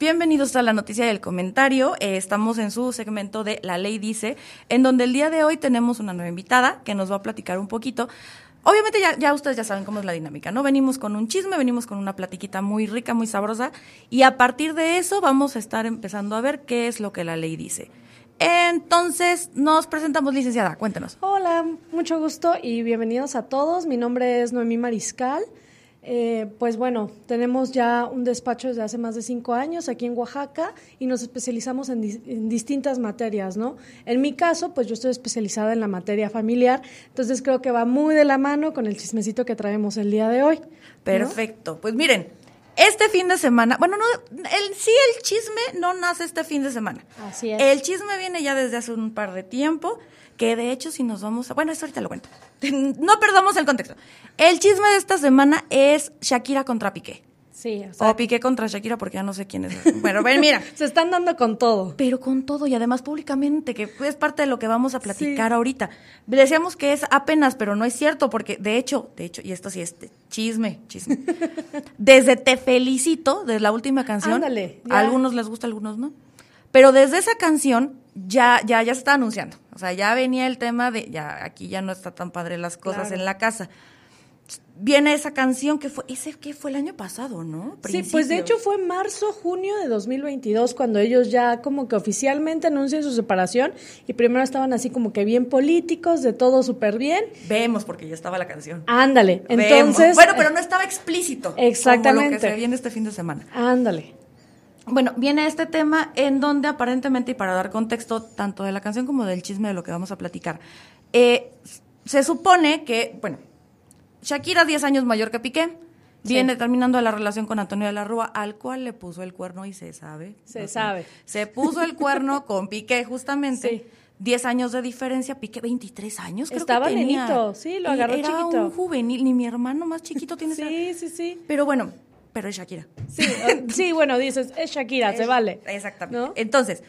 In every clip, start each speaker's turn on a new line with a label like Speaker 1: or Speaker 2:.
Speaker 1: Bienvenidos a la noticia del comentario. Eh, estamos en su segmento de La Ley Dice, en donde el día de hoy tenemos una nueva invitada que nos va a platicar un poquito. Obviamente ya, ya ustedes ya saben cómo es la dinámica, ¿no? Venimos con un chisme, venimos con una platiquita muy rica, muy sabrosa, y a partir de eso vamos a estar empezando a ver qué es lo que la ley dice. Entonces, nos presentamos, licenciada, cuéntenos.
Speaker 2: Hola, mucho gusto y bienvenidos a todos. Mi nombre es Noemí Mariscal. Eh, pues bueno, tenemos ya un despacho desde hace más de cinco años aquí en Oaxaca y nos especializamos en, en, distintas materias, ¿no? En mi caso, pues yo estoy especializada en la materia familiar, entonces creo que va muy de la mano con el chismecito que traemos el día de hoy.
Speaker 1: Perfecto. Pues miren, este fin de semana, bueno, no, el, sí el chisme no nace este fin de semana.
Speaker 2: Así es.
Speaker 1: El chisme viene ya desde hace un par de tiempo, que de hecho si nos vamos a, bueno, eso ahorita lo cuento. No perdamos el contexto. El chisme de esta semana es Shakira contra Piqué.
Speaker 2: Sí,
Speaker 1: o, sea, o Piqué contra Shakira, porque ya no sé quién es. Bueno, ven, mira.
Speaker 2: Se están dando con todo.
Speaker 1: Pero con todo y además públicamente, que es parte de lo que vamos a platicar sí. ahorita. Decíamos que es apenas, pero no es cierto, porque de hecho, de hecho, y esto sí es chisme, chisme. Desde Te Felicito, desde la última canción.
Speaker 2: Ándale.
Speaker 1: A algunos les gusta, a algunos no. Pero desde esa canción ya, ya, ya se está anunciando. O sea, ya venía el tema de, ya, aquí ya no está tan padre las cosas
Speaker 2: Claro.
Speaker 1: en la casa. Viene esa canción que fue, ese que fue el año pasado, ¿no?
Speaker 2: Sí, pues de hecho fue marzo, junio de 2022 cuando ellos ya como que oficialmente anuncian su separación y primero estaban así como que bien políticos, de todo súper bien.
Speaker 1: Vemos, porque ya estaba la canción.
Speaker 2: Ándale,
Speaker 1: Vemos.
Speaker 2: entonces...
Speaker 1: Bueno, pero no estaba explícito.
Speaker 2: Exactamente.
Speaker 1: Como lo que se viene este fin de semana.
Speaker 2: Ándale.
Speaker 1: Bueno, viene este tema en donde aparentemente, y para dar contexto tanto de la canción como del chisme de lo que vamos a platicar, eh, se supone que, bueno, Shakira 10 años mayor que Piqué,
Speaker 2: Sí.
Speaker 1: viene terminando la relación con Antonio de la Rúa, al cual le puso el cuerno y se sabe.
Speaker 2: Se
Speaker 1: no sé.
Speaker 2: sabe.
Speaker 1: Se puso el cuerno con Piqué, justamente.
Speaker 2: Sí.
Speaker 1: 10 años de diferencia, Piqué 23 años, creo
Speaker 2: Estaba
Speaker 1: que tenía.
Speaker 2: nenito, sí, lo agarró
Speaker 1: Era
Speaker 2: chiquito.
Speaker 1: un juvenil, ni mi hermano más chiquito tiene esa-
Speaker 2: Sí, sí, sí.
Speaker 1: Pero bueno, pero es Shakira.
Speaker 2: Sí, sí, bueno, dices, es Shakira, se vale.
Speaker 1: Exactamente.
Speaker 2: ¿No?
Speaker 1: Entonces,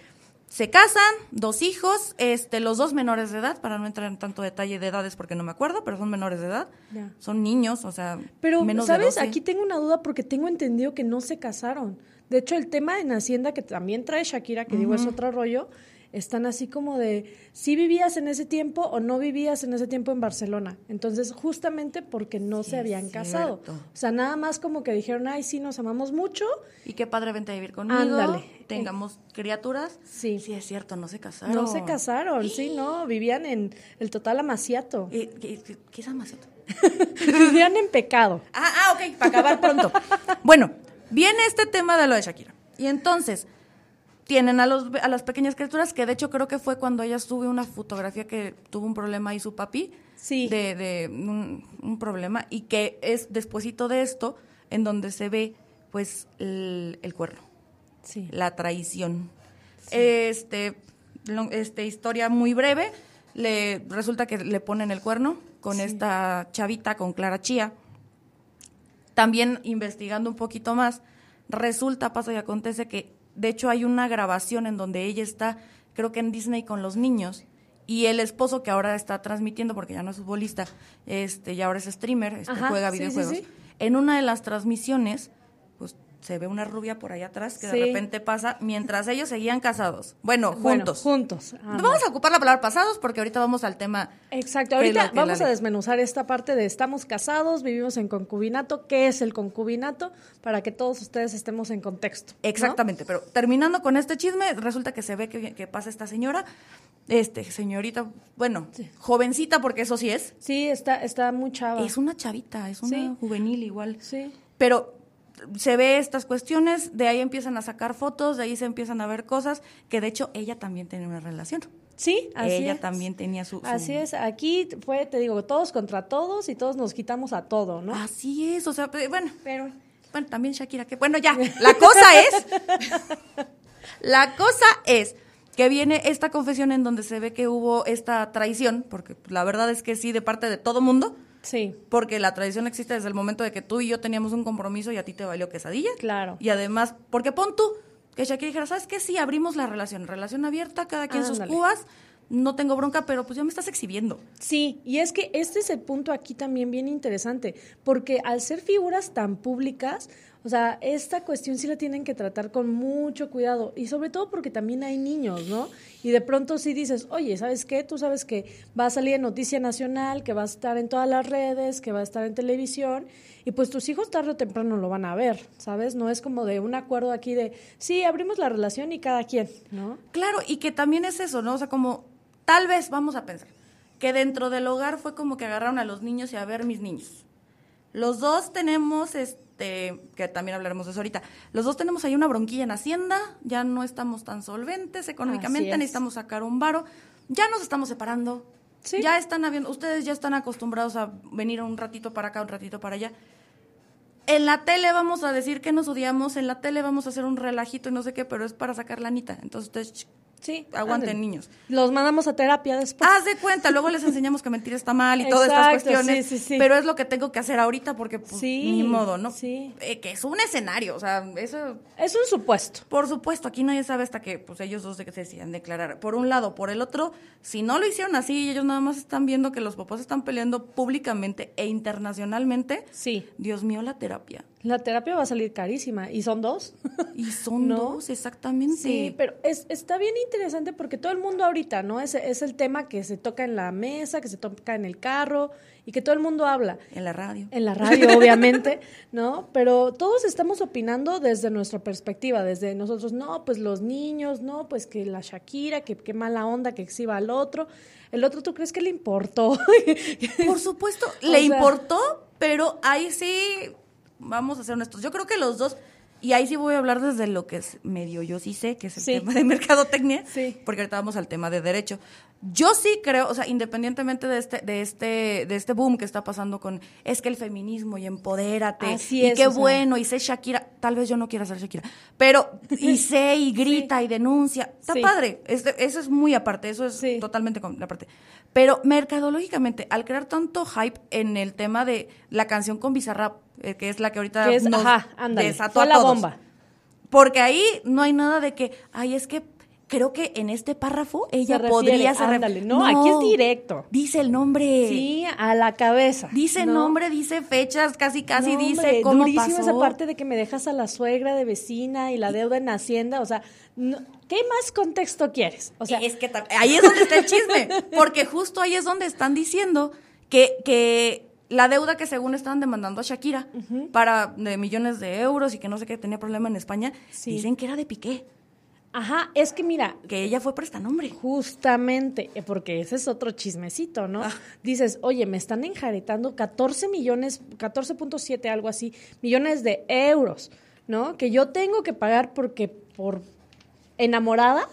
Speaker 1: se casan, dos hijos, este, los dos menores de edad, para no entrar en tanto detalle de edades porque no me acuerdo, pero son menores de edad.
Speaker 2: Ya.
Speaker 1: Son niños, o sea,
Speaker 2: Pero,
Speaker 1: menos de
Speaker 2: ¿sabes?
Speaker 1: 12.
Speaker 2: Aquí tengo una duda porque tengo entendido que no se casaron. De hecho, el tema en Hacienda que también trae Shakira, que digo es otro rollo, están así como de si vivías en ese tiempo o no vivías en ese tiempo en Barcelona. Entonces, justamente porque no
Speaker 1: Sí,
Speaker 2: se habían casado.
Speaker 1: cierto.
Speaker 2: O sea, nada más como que dijeron, ay, sí, nos amamos mucho.
Speaker 1: Y qué padre vente a vivir conmigo.
Speaker 2: Ándale.
Speaker 1: Tengamos criaturas.
Speaker 2: Sí.
Speaker 1: Sí, es cierto, no se casaron.
Speaker 2: No se casaron, sí, no, vivían en el total amaciato.
Speaker 1: Eh, ¿Qué, qué- qué es amaciato?
Speaker 2: vivían en pecado.
Speaker 1: Ah, ah, ok, para acabar pronto. Bueno, viene este tema de lo de Shakira. Y entonces, tienen a, los, a las pequeñas criaturas, que de hecho creo que fue cuando ella sube una fotografía que tuvo un problema ahí su papi.
Speaker 2: Sí.
Speaker 1: De, de un, un problema. Y que es despuesito de esto, en donde se ve, pues, el, el cuerno
Speaker 2: Sí.
Speaker 1: la traición. Este, lo- este, historia muy breve, le resulta que le ponen el cuerno con
Speaker 2: Sí.
Speaker 1: esta chavita, con Clara Chía. También investigando un poquito más, resulta, pasa y acontece que, de hecho, hay una grabación en donde ella está, creo que en Disney con los niños, y el esposo que ahora está transmitiendo, porque ya no es futbolista, este, y ahora es streamer, este,
Speaker 2: Ajá,
Speaker 1: juega
Speaker 2: sí, sí,
Speaker 1: videojuegos.
Speaker 2: sí.
Speaker 1: En una de las transmisiones, se ve una rubia por allá atrás que
Speaker 2: Sí.
Speaker 1: de repente pasa mientras ellos seguían casados. Bueno,
Speaker 2: Bueno,
Speaker 1: juntos.
Speaker 2: juntos. ándale.
Speaker 1: Vamos a ocupar la palabra pasados porque ahorita vamos al tema.
Speaker 2: Exacto, ahorita
Speaker 1: la
Speaker 2: vamos a desmenuzar esta parte de estamos casados, vivimos en concubinato, ¿qué es el concubinato? Para que todos ustedes estemos en contexto. ¿no?
Speaker 1: Exactamente, pero terminando con este chisme, resulta que se ve que, que pasa esta señora, este, señorita, bueno, jovencita porque eso sí es.
Speaker 2: Sí, está, está muy chava.
Speaker 1: Es una chavita, es una
Speaker 2: Sí.
Speaker 1: juvenil igual.
Speaker 2: Sí.
Speaker 1: Pero se ve estas cuestiones, de ahí empiezan a sacar fotos, de ahí se empiezan a ver cosas, que de hecho ella también tiene una relación.
Speaker 2: Sí, así
Speaker 1: ella
Speaker 2: es.
Speaker 1: también tenía su, su-
Speaker 2: Así es, aquí fue, te digo, todos contra todos y todos nos quitamos a todo, ¿no?
Speaker 1: Así es, o sea, bueno, pero bueno, también Shakira, que bueno, ya, la cosa es, la cosa es que viene esta confesión en donde se ve que hubo esta traición, porque la verdad es que sí, de parte de todo mundo,
Speaker 2: Sí,
Speaker 1: porque la traición existe desde el momento de que tú y yo teníamos un compromiso y a ti te valió quesadilla.
Speaker 2: Claro.
Speaker 1: Y además, porque pon tú que Shakira dijera, ¿sabes qué? Sí, abrimos la relación, relación abierta, cada quien sus cubas, no tengo bronca, pero pues ya me estás exhibiendo.
Speaker 2: Sí, y es que este es el punto aquí también bien interesante, porque al ser figuras tan públicas, O sea, esta cuestión sí la tienen que tratar con mucho cuidado y sobre todo porque también hay niños, ¿no? Y de pronto sí dices, oye, ¿sabes qué? Tú sabes que va a salir en Noticia Nacional, que va a estar en todas las redes, que va a estar en televisión y pues tus hijos tarde o temprano lo van a ver, ¿sabes? No es como de un acuerdo aquí de, sí, abrimos la relación y cada quien, ¿no?
Speaker 1: Claro, y que también es eso, ¿no? O sea, como tal vez vamos a pensar que dentro del hogar fue como que agarraron a los niños y a ver mis niños. Los dos tenemos, este, que también hablaremos de eso ahorita, los dos tenemos ahí una bronquilla en Hacienda, ya no estamos tan solventes económicamente, necesitamos sacar un varo, ya nos estamos separando, ya están habiendo, ustedes ya están acostumbrados a venir un ratito para acá, un ratito para allá. En la tele vamos a decir que nos odiamos, en la tele vamos a hacer un relajito y no sé qué, pero es para sacar la anita. Entonces ustedes
Speaker 2: Sí.
Speaker 1: Aguanten niños.
Speaker 2: Los mandamos a terapia después.
Speaker 1: Haz de cuenta, luego les enseñamos que mentir está mal y todas estas cuestiones. Sí, sí, sí. Pero es lo que tengo que hacer ahorita porque pues, ni modo, ¿no?
Speaker 2: Sí.
Speaker 1: Eh, que es un escenario, o sea, eso...
Speaker 2: Es un supuesto.
Speaker 1: Por supuesto, aquí nadie sabe hasta que pues ellos dos se decían declarar. Por un lado, por el otro, si no lo hicieron así y ellos nada más están viendo que los papás están peleando públicamente e internacionalmente.
Speaker 2: Sí.
Speaker 1: Dios mío, la terapia.
Speaker 2: La terapia va a salir carísima. ¿Y son dos?
Speaker 1: Y son dos, exactamente.
Speaker 2: Sí, pero es, está bien interesante porque todo el mundo ahorita, ¿no? Es, es el tema que se toca en la mesa, que se toca en el carro y que todo el mundo habla.
Speaker 1: En la radio.
Speaker 2: En la radio, obviamente, ¿no? Pero todos estamos opinando desde nuestra perspectiva, desde nosotros, no, pues los niños, no, pues que la Shakira, que qué mala onda que exhiba al otro. El otro, ¿tú crees que le importó?
Speaker 1: Por supuesto, le importó, pero ahí sí vamos a ser honestos. Yo creo que los dos, y ahí sí voy a hablar desde lo que es medio yo sí sé, que es el tema de mercadotecnia,
Speaker 2: sí.
Speaker 1: porque ahorita vamos al tema de derecho. Yo sí creo, o sea, independientemente de este, de este, de este boom que está pasando con es que el feminismo y empodérate y qué bueno, y sé Shakira, tal vez yo no quiera ser Shakira, pero y sé y grita y denuncia, está padre, este, eso es muy aparte, eso es totalmente aparte. Pero mercadológicamente, al crear tanto hype en el tema de la canción con Bizarrap, eh, que es la que ahorita
Speaker 2: nos ajá, desató a la bomba.
Speaker 1: Porque ahí no hay nada de que, ay, es que creo que en este párrafo ella podría ser.
Speaker 2: no, aquí es directo.
Speaker 1: Dice el nombre.
Speaker 2: Sí, a la cabeza.
Speaker 1: Dice nombre, dice fechas, casi casi dice cómo
Speaker 2: durísimo esa parte de que me dejas a la suegra de vecina y la deuda en Hacienda, o sea, ¿qué más contexto quieres? O sea,
Speaker 1: es que ahí es donde está el chisme, porque justo ahí es donde están diciendo que que la deuda que según estaban demandando a Shakira para de millones de euros y que no sé qué tenía problema en España, dicen que era de Piqué.
Speaker 2: Ajá, es que mira.
Speaker 1: Que ella fue nombre.
Speaker 2: Justamente, eh, porque ese es otro chismecito, ¿no? Ah. Dices, oye, me están enjaretando 14 millones, 14.7, algo así, millones de euros, ¿no? Que yo tengo que pagar porque por enamorada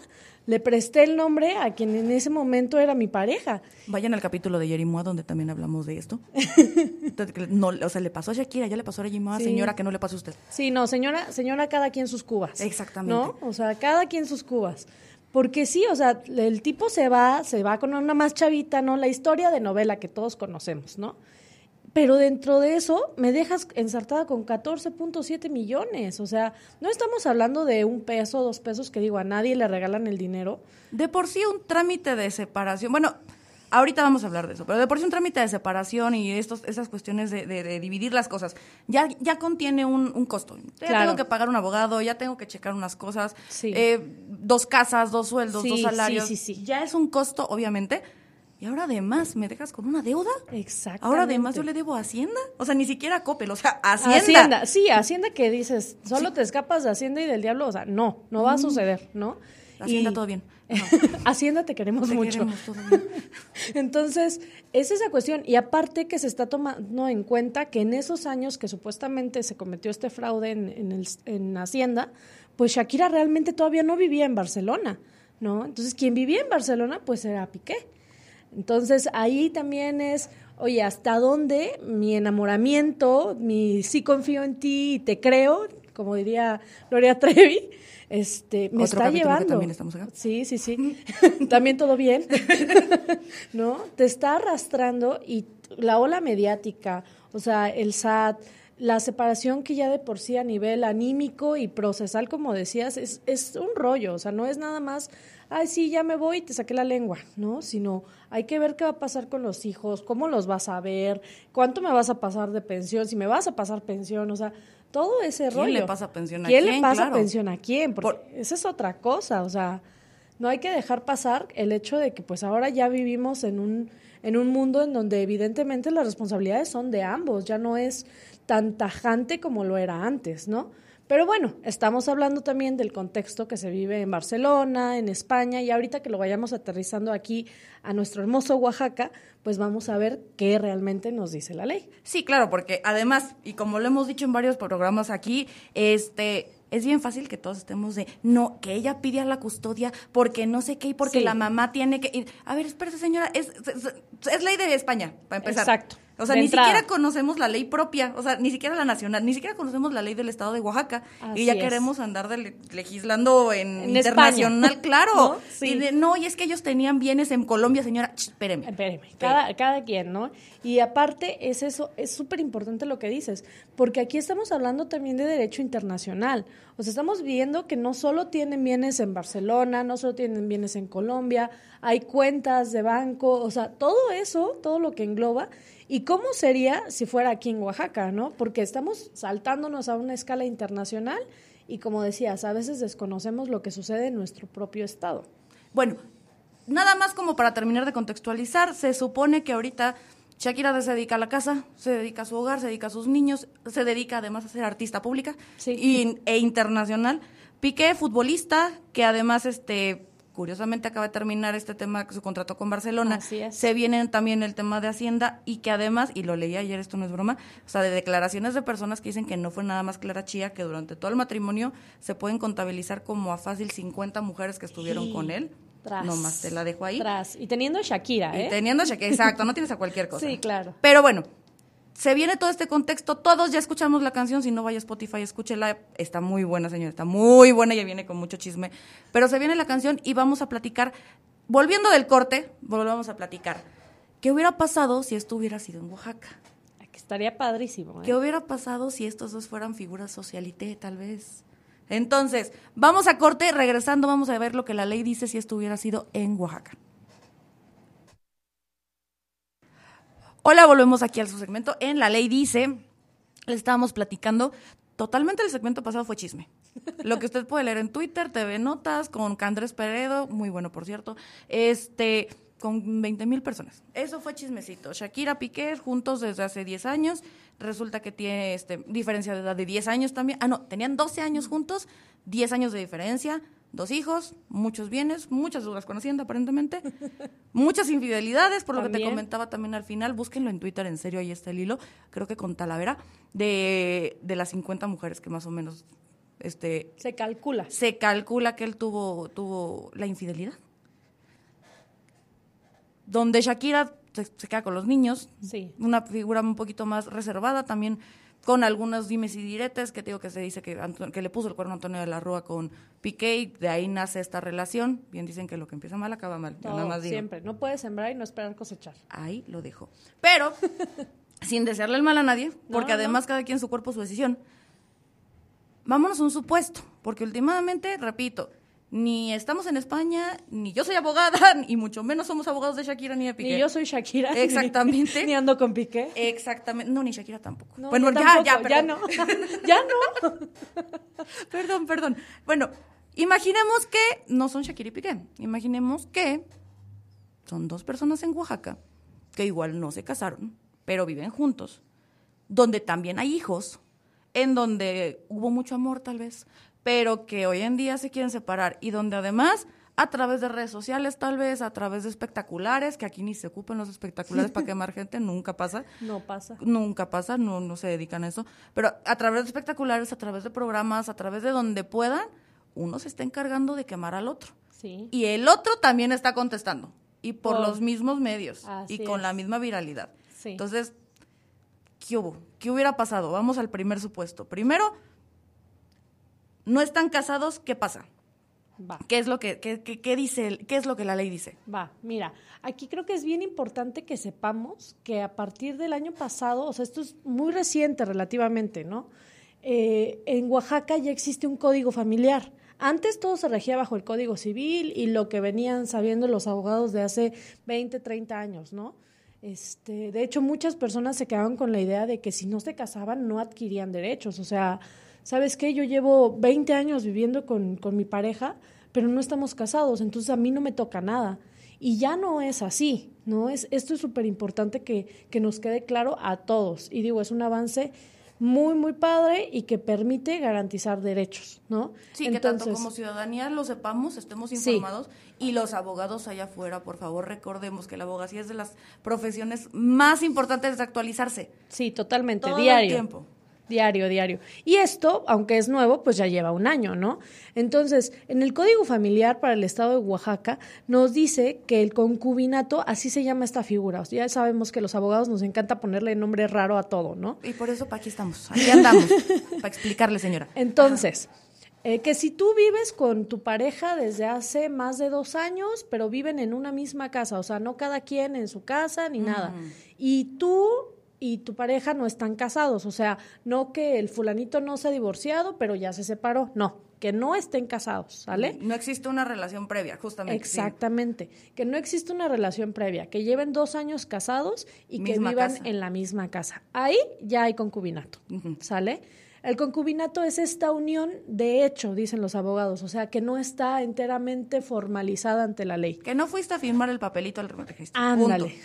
Speaker 2: le presté el nombre a quien en ese momento era mi pareja.
Speaker 1: Vayan al capítulo de Jerimoa donde también hablamos de esto. no, o sea, le pasó a Shakira, ya le pasó a Jerimoa, señora, que no le pasó a usted.
Speaker 2: Sí, no, señora, señora, cada quien sus cubas.
Speaker 1: Exactamente.
Speaker 2: ¿No? O sea, cada quien sus cubas. Porque sí, o sea, el tipo se va, se va con una más chavita, ¿no? La historia de novela que todos conocemos, ¿no? Pero dentro de eso me dejas ensartada con 14.7 millones. O sea, no estamos hablando de un peso, dos pesos que digo, a nadie le regalan el dinero.
Speaker 1: De por sí un trámite de separación, bueno, ahorita vamos a hablar de eso, pero de por sí un trámite de separación y estos, esas cuestiones de, dividir las cosas, ya, ya contiene un, costo. Ya tengo que pagar un abogado, ya tengo que checar unas cosas, eh, dos casas, dos sueldos, dos salarios.
Speaker 2: Sí, sí, sí.
Speaker 1: Ya es un costo, obviamente, y ahora además me dejas con una deuda.
Speaker 2: Exacto.
Speaker 1: Ahora además yo le debo a Hacienda. O sea, ni siquiera a Coppel, o sea, Hacienda.
Speaker 2: Hacienda, sí, Hacienda que dices, solo te escapas de Hacienda y del diablo. O sea, no, no va a mm. suceder, ¿no?
Speaker 1: Hacienda, todo bien.
Speaker 2: Hacienda te queremos mucho. Entonces, es esa cuestión. Y aparte que se está tomando en cuenta que en esos años que supuestamente se cometió este fraude en, en, el, en Hacienda, pues Shakira realmente todavía no vivía en Barcelona, ¿no? Entonces, quien vivía en Barcelona, pues era Piqué. Entonces ahí también es, oye, ¿hasta dónde mi enamoramiento, mi sí confío en ti y te creo, como diría Gloria Trevi, este, me está llevando.
Speaker 1: también estamos acá.
Speaker 2: Sí, sí, sí. también todo bien. ¿No? Te está arrastrando y la ola mediática, o sea, el SAT, la separación que ya de por sí a nivel anímico y procesal, como decías, es, es un rollo, o sea, no es nada más ay, sí, ya me voy y te saqué la lengua, ¿no? Sino hay que ver qué va a pasar con los hijos, cómo los vas a ver, cuánto me vas a pasar de pensión, si me vas a pasar pensión, o sea, todo ese rollo.
Speaker 1: ¿Quién le pasa pensión a
Speaker 2: quién?
Speaker 1: quién?
Speaker 2: le pasa
Speaker 1: Claro.
Speaker 2: pensión a quién? Porque
Speaker 1: Por-
Speaker 2: esa es otra cosa, o sea, no hay que dejar pasar el hecho de que pues ahora ya vivimos en un en un mundo en donde evidentemente las responsabilidades son de ambos, ya no es tan tajante como lo era antes, ¿no? Pero bueno, estamos hablando también del contexto que se vive en Barcelona, en España, y ahorita que lo vayamos aterrizando aquí a nuestro hermoso Oaxaca, pues vamos a ver qué realmente nos dice la ley.
Speaker 1: Sí, claro, porque además, y como lo hemos dicho en varios programas aquí, este es bien fácil que todos estemos de, no, que ella pide a la custodia porque no sé qué y porque
Speaker 2: Sí.
Speaker 1: la mamá tiene que ir. A ver, espérate, señora, es, es, es ley de España, para empezar.
Speaker 2: Exacto,
Speaker 1: O sea,
Speaker 2: de
Speaker 1: ni
Speaker 2: entrada.
Speaker 1: siquiera conocemos la ley propia, o sea, ni siquiera la nacional, ni siquiera conocemos la ley del estado de Oaxaca.
Speaker 2: Así
Speaker 1: y ya
Speaker 2: es.
Speaker 1: queremos andar de le- legislando en,
Speaker 2: En
Speaker 1: internacional,
Speaker 2: España.
Speaker 1: claro.
Speaker 2: ¿No? Sí.
Speaker 1: Y de, no, y es que ellos tenían bienes en Colombia, señora. Ch, espéreme.
Speaker 2: Espéreme, cada, cada quien, ¿no? Y aparte es eso, es súper importante lo que dices, porque aquí estamos hablando también de derecho internacional. O sea, estamos viendo que no solo tienen bienes en Barcelona, no solo tienen bienes en Colombia, hay cuentas de banco, o sea, todo eso, todo lo que engloba. ¿Y cómo sería si fuera aquí en Oaxaca, no? Porque estamos saltándonos a una escala internacional y como decías, a veces desconocemos lo que sucede en nuestro propio estado.
Speaker 1: Bueno, nada más como para terminar de contextualizar, se supone que ahorita Shakira se dedica a la casa, se dedica a su hogar, se dedica a sus niños, se dedica además a ser artista pública
Speaker 2: Sí.
Speaker 1: y- e internacional. Piqué, futbolista, que además, este, curiosamente acaba de terminar este tema, su contrato con Barcelona.
Speaker 2: Así es.
Speaker 1: Se viene también el tema de Hacienda y que además, y lo leí ayer, esto no es broma, o sea, de declaraciones de personas que dicen que no fue nada más Clara Chía, que durante todo el matrimonio se pueden contabilizar como a fácil 50 mujeres que estuvieron
Speaker 2: Sí.
Speaker 1: con él.
Speaker 2: Tras.
Speaker 1: Nomás te la dejo ahí.
Speaker 2: Tras. Y teniendo Shakira, ¿eh?
Speaker 1: Y teniendo Shakira, exacto, no tienes a cualquier cosa.
Speaker 2: Sí, claro.
Speaker 1: Pero bueno, se viene todo este contexto, todos ya escuchamos la canción, si no vaya a Spotify, escúchela, está muy buena, señora, está muy buena, ya viene con mucho chisme, pero se viene la canción y vamos a platicar, volviendo del corte, volvemos a platicar, ¿qué hubiera pasado si esto hubiera sido en Oaxaca?
Speaker 2: Que estaría padrísimo. ¿eh?
Speaker 1: ¿Qué hubiera pasado si estos dos fueran figuras socialité, tal vez? Entonces, vamos a corte, regresando vamos a ver lo que la ley dice si esto hubiera sido en Oaxaca. Hola, volvemos aquí al su segmento. En La Ley Dice, le estábamos platicando. Totalmente el segmento pasado fue chisme. Lo que usted puede leer en Twitter, TV Notas, con Candrés Peredo, muy bueno por cierto, este, con 20 mil personas. Eso fue chismecito. Shakira Piqué, juntos desde hace 10 años. Resulta que tiene este, diferencia de edad de 10 años también. Ah, no, tenían 12 años juntos, 10 años de diferencia, dos hijos, muchos bienes, muchas dudas con Hacienda aparentemente, muchas infidelidades, por lo que te comentaba también al final. Búsquenlo en Twitter, en serio, ahí está el hilo, creo que con Talavera, de, de las 50 mujeres que más o menos este,
Speaker 2: Se calcula.
Speaker 1: se calcula que él tuvo, tuvo la infidelidad. Donde Shakira se, se queda con los niños,
Speaker 2: Sí.
Speaker 1: una figura un poquito más reservada, también con algunos dimes y diretes, que digo que se dice que, Anto- que le puso el cuerno a Antonio de la Rúa con Piqué, y de ahí nace esta relación. Bien dicen que lo que empieza mal acaba mal. yo nada
Speaker 2: Todo,
Speaker 1: más digo.
Speaker 2: siempre. No puedes sembrar y no esperar cosechar.
Speaker 1: Ahí lo dejo. Pero, sin desearle el mal a nadie, porque
Speaker 2: No,
Speaker 1: además cada quien su cuerpo, su decisión. Vámonos a un supuesto, porque últimamente, repito, ni estamos en España, ni yo soy abogada, y mucho menos somos abogados de Shakira ni de Piqué.
Speaker 2: Ni yo soy Shakira. ni-
Speaker 1: Exactamente.
Speaker 2: Ni, ando con Piqué.
Speaker 1: Exactamente. No, ni Shakira tampoco.
Speaker 2: No,
Speaker 1: bueno, ya,
Speaker 2: tampoco,
Speaker 1: ya,
Speaker 2: ya
Speaker 1: perdón.
Speaker 2: no. ya no.
Speaker 1: perdón, perdón. Bueno, imaginemos que no son Shakira y Piqué. Imaginemos que son dos personas en Oaxaca que igual no se casaron, pero viven juntos, donde también hay hijos, en donde hubo mucho amor tal vez, pero que hoy en día se quieren separar y donde además a través de redes sociales tal vez, a través de espectaculares, que aquí ni se ocupen los espectaculares para quemar gente, nunca pasa.
Speaker 2: No pasa.
Speaker 1: Nunca pasa, no, no se dedican a eso. Pero a través de espectaculares, a través de programas, a través de donde puedan, uno se está encargando de quemar al otro.
Speaker 2: Sí.
Speaker 1: Y el otro también está contestando. Y por, los mismos medios.
Speaker 2: Así
Speaker 1: y con
Speaker 2: es.
Speaker 1: la misma viralidad.
Speaker 2: Sí.
Speaker 1: Entonces, ¿qué hubo? ¿Qué hubiera pasado? Vamos al primer supuesto. Primero, no están casados, ¿qué pasa?
Speaker 2: Va.
Speaker 1: ¿Qué es lo que, qué, qué- qué dice, qué es lo que la ley dice?
Speaker 2: Va, mira, aquí creo que es bien importante que sepamos que a partir del año pasado, o sea, esto es muy reciente relativamente, ¿no? Eh, en Oaxaca ya existe un código familiar. Antes todo se regía bajo el código civil y lo que venían sabiendo los abogados de hace 20, 30 años, ¿no? Este, de hecho, muchas personas se quedaban con la idea de que si no se casaban no adquirían derechos. O sea, ¿sabes qué? Yo llevo 20 años viviendo con, con mi pareja, pero no estamos casados, entonces a mí no me toca nada. Y ya no es así, ¿no? Es, esto es súper importante que, que nos quede claro a todos. Y digo, es un avance muy, muy padre y que permite garantizar derechos, ¿no?
Speaker 1: Sí, que tanto como ciudadanía lo sepamos, estemos informados y los abogados allá afuera, por favor, recordemos que la abogacía es de las profesiones más importantes de actualizarse.
Speaker 2: Sí, totalmente, Todo diario. El tiempo. Diario, diario. Y esto, aunque es nuevo, pues ya lleva un año, ¿no? Entonces, en el Código Familiar para el Estado de Oaxaca nos dice que el concubinato, así se llama esta figura. ya sabemos que los abogados nos encanta ponerle nombre raro a todo, ¿no?
Speaker 1: Y por eso para aquí estamos, aquí andamos, para explicarle, señora.
Speaker 2: Entonces, eh, que si tú vives con tu pareja desde hace más de dos años, pero viven en una misma casa, o sea, no cada quien en su casa ni nada, y tú y tu pareja no están casados, o sea, no que el fulanito no se ha divorciado, pero ya se separó, no, que no estén casados, ¿sale?
Speaker 1: No existe una relación previa, justamente.
Speaker 2: Exactamente, que no existe una relación previa, que lleven dos años casados y que vivan en la misma casa. Ahí ya hay concubinato, ¿sale? El concubinato es esta unión de hecho, dicen los abogados, o sea, que no está enteramente formalizada ante la ley.
Speaker 1: Que no fuiste a firmar el papelito al registro.
Speaker 2: Ándale.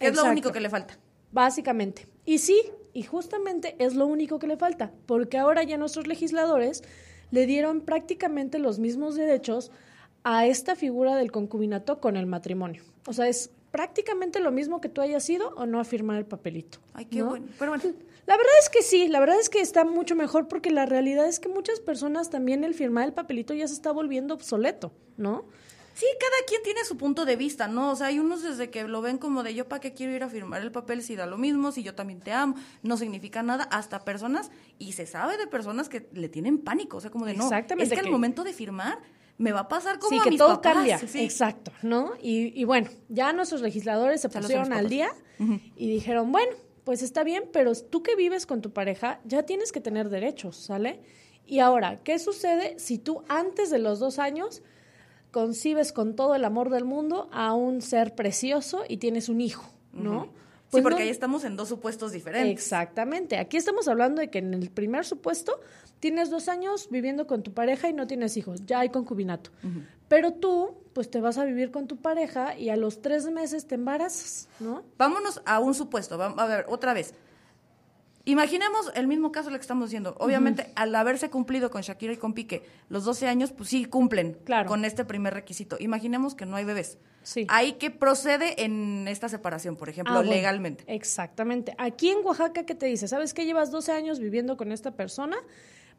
Speaker 1: Es lo único que le falta.
Speaker 2: Básicamente. Y sí, y justamente es lo único que le falta, porque ahora ya nuestros legisladores le dieron prácticamente los mismos derechos a esta figura del concubinato con el matrimonio. O sea, es prácticamente lo mismo que tú hayas ido o no a firmar el papelito.
Speaker 1: Ay, qué bueno. Pero bueno.
Speaker 2: La verdad es que sí, la verdad es que está mucho mejor porque la realidad es que muchas personas también el firmar el papelito ya se está volviendo obsoleto, ¿no?
Speaker 1: Sí, cada quien tiene su punto de vista, ¿no? O sea, hay unos desde que lo ven como de yo para qué quiero ir a firmar el papel si da lo mismo, si yo también te amo, no significa nada, hasta personas, y se sabe de personas que le tienen pánico, o sea, como de no, es que, al momento de firmar me va a pasar como
Speaker 2: sí,
Speaker 1: que
Speaker 2: todo cambia, exacto, ¿no? Y, y, bueno, ya nuestros legisladores se pusieron al día y dijeron, bueno, pues está bien, pero tú que vives con tu pareja ya tienes que tener derechos, ¿sale? Y ahora, ¿qué sucede si tú antes de los dos años concibes con todo el amor del mundo a un ser precioso y tienes un hijo, ¿no?
Speaker 1: Pues sí, porque ahí estamos en dos supuestos diferentes.
Speaker 2: Exactamente. Aquí estamos hablando de que en el primer supuesto tienes dos años viviendo con tu pareja y no tienes hijos, ya hay concubinato. Pero tú, pues te vas a vivir con tu pareja y a los tres meses te embarazas, ¿no?
Speaker 1: Vámonos a un supuesto. A ver, otra vez. Imaginemos el mismo caso lo que estamos diciendo. Obviamente, al haberse cumplido con Shakira y con Pique los 12 años, pues sí cumplen con este primer requisito. Imaginemos que no hay bebés. Sí. Ahí que procede en esta separación, por ejemplo, ah, legalmente.
Speaker 2: exactamente. Aquí en Oaxaca, ¿qué te dice? ¿Sabes que llevas 12 años viviendo con esta persona?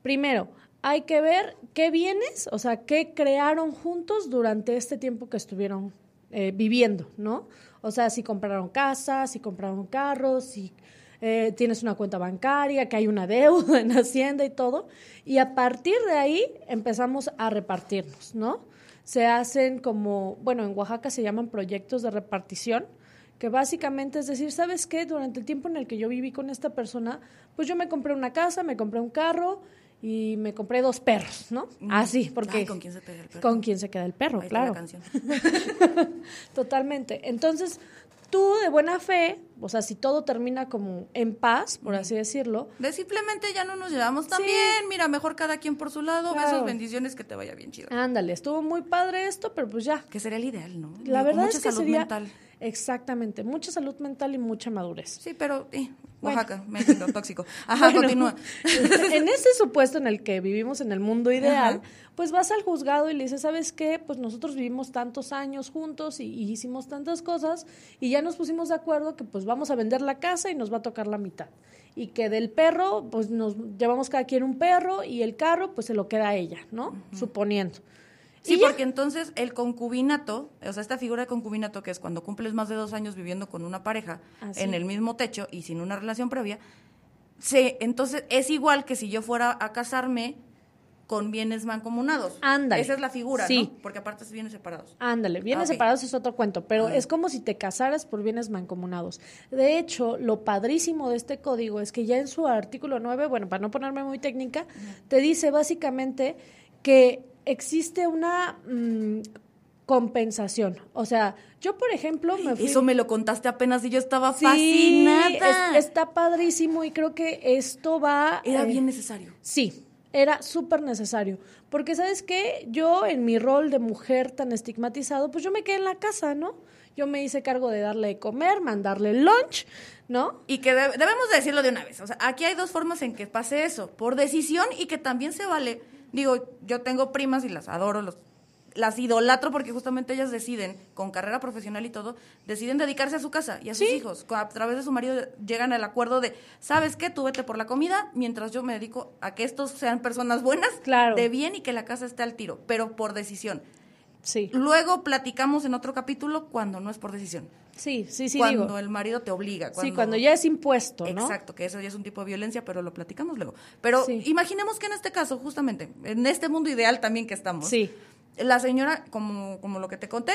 Speaker 2: Primero, hay que ver qué bienes, o sea, qué crearon juntos durante este tiempo que estuvieron eh, viviendo, ¿no? O sea, si compraron casas, si compraron carros, si eh, tienes una cuenta bancaria, que hay una deuda en Hacienda y todo. Y a partir de ahí empezamos a repartirnos, ¿no? Se hacen como, bueno, en Oaxaca se llaman proyectos de repartición, que básicamente es decir, ¿sabes qué? Durante el tiempo en el que yo viví con esta persona, pues yo me compré una casa, me compré un carro y me compré dos perros, ¿no? Así, porque...
Speaker 1: ¿Con quién se queda el perro?
Speaker 2: Con quién se queda el perro, claro. Totalmente. Entonces, tú de buena fe, o sea, si todo termina como en paz, por así decirlo.
Speaker 1: De simplemente ya no nos llevamos tan bien, mira, mejor cada quien por su lado, besos, bendiciones, que te vaya bien chido.
Speaker 2: Ándale, estuvo muy padre esto, pero pues ya.
Speaker 1: Que sería el ideal, ¿no?
Speaker 2: La verdad es que sería... Mental. Exactamente, mucha salud mental y mucha madurez.
Speaker 1: Sí, pero eh, Oaxaca, México, tóxico. Ajá, continúa.
Speaker 2: En ese supuesto en el que vivimos en el mundo ideal, pues vas al juzgado y le dices, ¿sabes qué? Pues nosotros vivimos tantos años juntos y, y, hicimos tantas cosas y ya nos pusimos de acuerdo que pues vamos a vender la casa y nos va a tocar la mitad. Y que del perro, pues nos llevamos cada quien un perro y el carro, pues se lo queda a ella, ¿no? Suponiendo.
Speaker 1: Sí, porque entonces el concubinato, o sea, esta figura de concubinato, que es cuando cumples más de dos años viviendo con una pareja en el mismo techo y sin una relación previa, se, entonces es igual que si yo fuera a casarme con bienes mancomunados.
Speaker 2: Ándale.
Speaker 1: Esa es la figura, sí. ¿no? Porque aparte es bienes separados.
Speaker 2: Ándale, bienes separados es otro cuento, pero es como si te casaras por bienes mancomunados. De hecho, lo padrísimo de este código es que ya en su artículo 9, bueno, para no ponerme muy técnica, te dice básicamente que existe una, mm, compensación. O sea, yo, por ejemplo, me fui...
Speaker 1: Eso me lo contaste apenas y yo estaba
Speaker 2: Sí,
Speaker 1: fascinada.
Speaker 2: es- está padrísimo y creo que esto va...
Speaker 1: Era
Speaker 2: eh,
Speaker 1: bien necesario.
Speaker 2: Sí, era súper necesario. Porque, ¿sabes qué? Yo, en mi rol de mujer tan estigmatizado, pues yo me quedé en la casa, ¿no? Yo me hice cargo de darle de comer, mandarle lunch, ¿no?
Speaker 1: Y que de- debemos de decirlo de una vez. O sea, aquí hay dos formas en que pase eso. Por decisión y que también se vale. Digo, yo tengo primas y las adoro, los, las idolatro porque justamente ellas deciden, con carrera profesional y todo, deciden dedicarse a su casa y a sus
Speaker 2: Sí.
Speaker 1: hijos. A través de su marido llegan al acuerdo de, ¿sabes qué? Tú vete por la comida mientras yo me dedico a que estos sean personas buenas,
Speaker 2: Claro.
Speaker 1: de bien y que la casa esté al tiro, pero por decisión.
Speaker 2: Sí,
Speaker 1: Luego platicamos en otro capítulo cuando no es por decisión.
Speaker 2: sí, sí, sí,
Speaker 1: cuando
Speaker 2: digo.
Speaker 1: el marido te obliga.
Speaker 2: Sí, cuando ya es impuesto, ¿no?
Speaker 1: Exacto, que eso ya es un tipo de violencia, pero lo platicamos luego. Pero
Speaker 2: Sí.
Speaker 1: imaginemos que en este caso, justamente, en este mundo ideal también que estamos,
Speaker 2: Sí.
Speaker 1: la señora, como, como lo que te conté,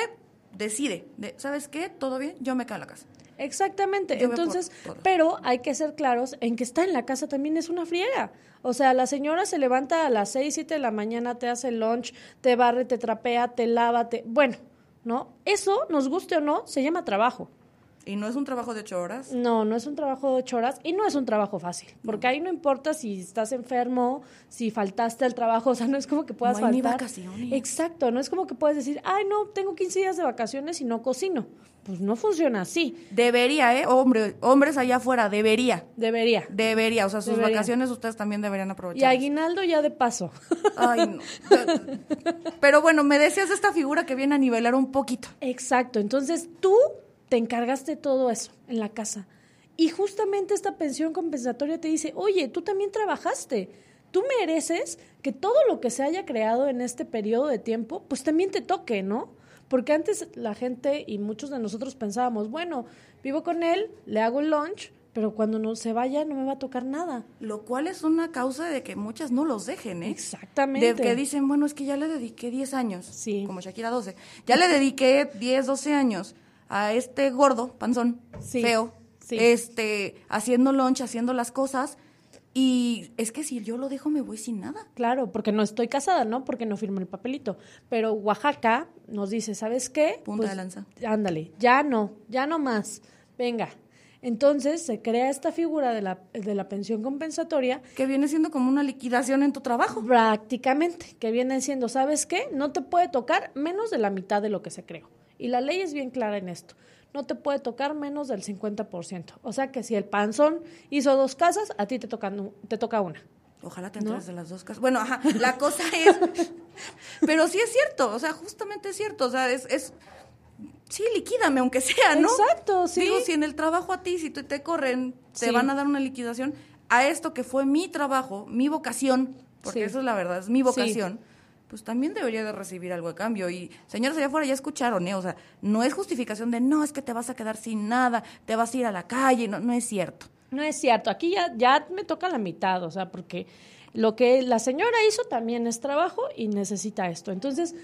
Speaker 1: decide, de, ¿sabes qué? ¿Todo bien? Yo me quedo en la casa.
Speaker 2: Exactamente.
Speaker 1: Yo
Speaker 2: Entonces, pero hay que ser claros en que estar en la casa también es una friega. O sea, la señora se levanta a las 6, 7 de la mañana, te hace lunch, te barre, te trapea, te lava, te... Bueno, ¿no? Eso, nos guste o no, se llama trabajo.
Speaker 1: Y no es un trabajo de ocho horas.
Speaker 2: No, no es un trabajo de ocho horas y no es un trabajo fácil, porque ahí no importa si estás enfermo, si faltaste al trabajo, o sea, no es como que puedas
Speaker 1: No hay ni
Speaker 2: faltar.
Speaker 1: vacaciones.
Speaker 2: Exacto, no es como que puedes decir, ay, no, tengo 15 días de vacaciones y no cocino. Pues no funciona así,
Speaker 1: Debería, ¿eh? Hombre, hombres allá afuera, debería.
Speaker 2: debería.
Speaker 1: Debería, o sea, sus
Speaker 2: Debería.
Speaker 1: vacaciones ustedes también deberían
Speaker 2: Y
Speaker 1: aprovechar.
Speaker 2: aguinaldo ya de paso.
Speaker 1: Ay, no. Pero bueno, me decías de esta figura que viene a nivelar un poquito.
Speaker 2: Exacto, entonces tú te encargaste todo eso en la casa. Y justamente esta pensión compensatoria te dice, oye, tú también trabajaste. Tú mereces que todo lo que se haya creado en este periodo de tiempo, pues también te toque, ¿no? Porque antes la gente y muchos de nosotros pensábamos, bueno, vivo con él, le hago el lunch, pero cuando no se vaya no me va a tocar nada.
Speaker 1: Lo cual es una causa de que muchas no los dejen, ¿eh?
Speaker 2: Exactamente.
Speaker 1: De que dicen, bueno, es que ya le dediqué 10 años.
Speaker 2: Sí.
Speaker 1: Como Shakira 12. Ya le dediqué 10, 12 años a este gordo, panzón,
Speaker 2: Sí,
Speaker 1: feo,
Speaker 2: sí.
Speaker 1: este, haciendo lunch, haciendo las cosas. Y es que si yo lo dejo, me voy sin nada.
Speaker 2: Claro, porque no estoy casada, ¿no? Porque no firmo el papelito. Pero Oaxaca nos dice, ¿sabes qué?
Speaker 1: Punta de lanza.
Speaker 2: Ándale, ya no, ya no más. Venga. Entonces se crea esta figura de la, de la pensión compensatoria
Speaker 1: Que viene siendo como una liquidación en tu trabajo.
Speaker 2: prácticamente, que viene siendo, ¿sabes qué? No te puede tocar menos de la mitad de lo que se creó. Y la ley es bien clara en esto. No te puede tocar menos del 50%. O sea que si el panzón hizo dos casas, a ti te toca, te toca una.
Speaker 1: Ojalá te de las dos casas. Bueno, ajá, la cosa es... Pero sí es cierto, o sea, justamente es cierto, o sea, es... es sí, liquídame, aunque sea, ¿no?
Speaker 2: Exacto, sí.
Speaker 1: Digo, si en el trabajo a ti, si te, te corren, te
Speaker 2: Sí.
Speaker 1: van a dar una liquidación, a esto que fue mi trabajo, mi vocación, porque
Speaker 2: Sí.
Speaker 1: eso es la verdad, es mi vocación, pues también debería de recibir algo a cambio. Y señores allá afuera ya escucharon, ¿eh? O sea, no es justificación de, no, es que te vas a quedar sin nada, te vas a ir a la calle, no, no es cierto.
Speaker 2: No es cierto, aquí ya, ya me toca la mitad, o sea, porque lo que la señora hizo también es trabajo y necesita esto. Entonces,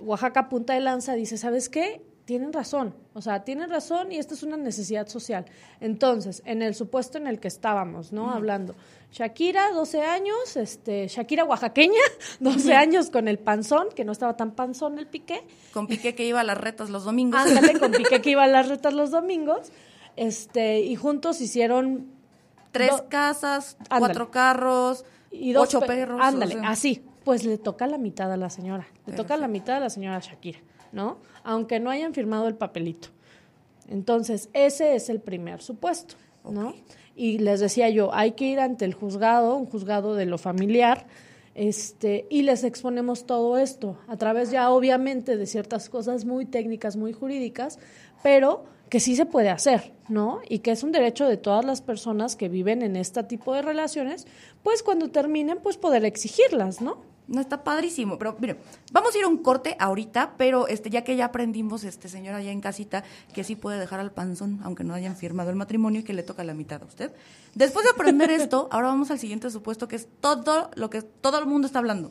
Speaker 2: Oaxaca Punta de Lanza dice, ¿sabes qué? Tienen razón, o sea, tienen razón y esta es una necesidad social. Entonces, en el supuesto en el que estábamos, ¿no? Hablando, Shakira, 12 años, este, Shakira oaxaqueña, 12 años con el panzón, que no estaba tan panzón el piqué,
Speaker 1: Con Piqué que iba a las retas los domingos.
Speaker 2: ándale con piqué que iba a las retas los domingos, este, y juntos hicieron
Speaker 1: Tres
Speaker 2: Do-
Speaker 1: casas,
Speaker 2: Ándale.
Speaker 1: cuatro carros,
Speaker 2: y dos
Speaker 1: ocho
Speaker 2: pe-
Speaker 1: perros.
Speaker 2: Ándale,
Speaker 1: o sea.
Speaker 2: así. Pues le toca la mitad a la señora. Le toca la mitad a la señora Shakira, ¿no? Aunque no hayan firmado el papelito. Entonces, ese es el primer supuesto, ¿no? Y les decía yo, hay que ir ante el juzgado, un juzgado de lo familiar, este, y les exponemos todo esto a través ya obviamente de ciertas cosas muy técnicas, muy jurídicas, pero que sí se puede hacer, ¿no? Y que es un derecho de todas las personas que viven en este tipo de relaciones, pues cuando terminen, pues poder exigirlas, ¿no?
Speaker 1: No está padrísimo, pero mire, vamos a ir a un corte ahorita, pero este ya que ya aprendimos, este señor allá en casita, que sí puede dejar al panzón, aunque no hayan firmado el matrimonio y que le toca la mitad a usted. Después de aprender esto, ahora vamos al siguiente supuesto, que es todo lo que todo el mundo está hablando.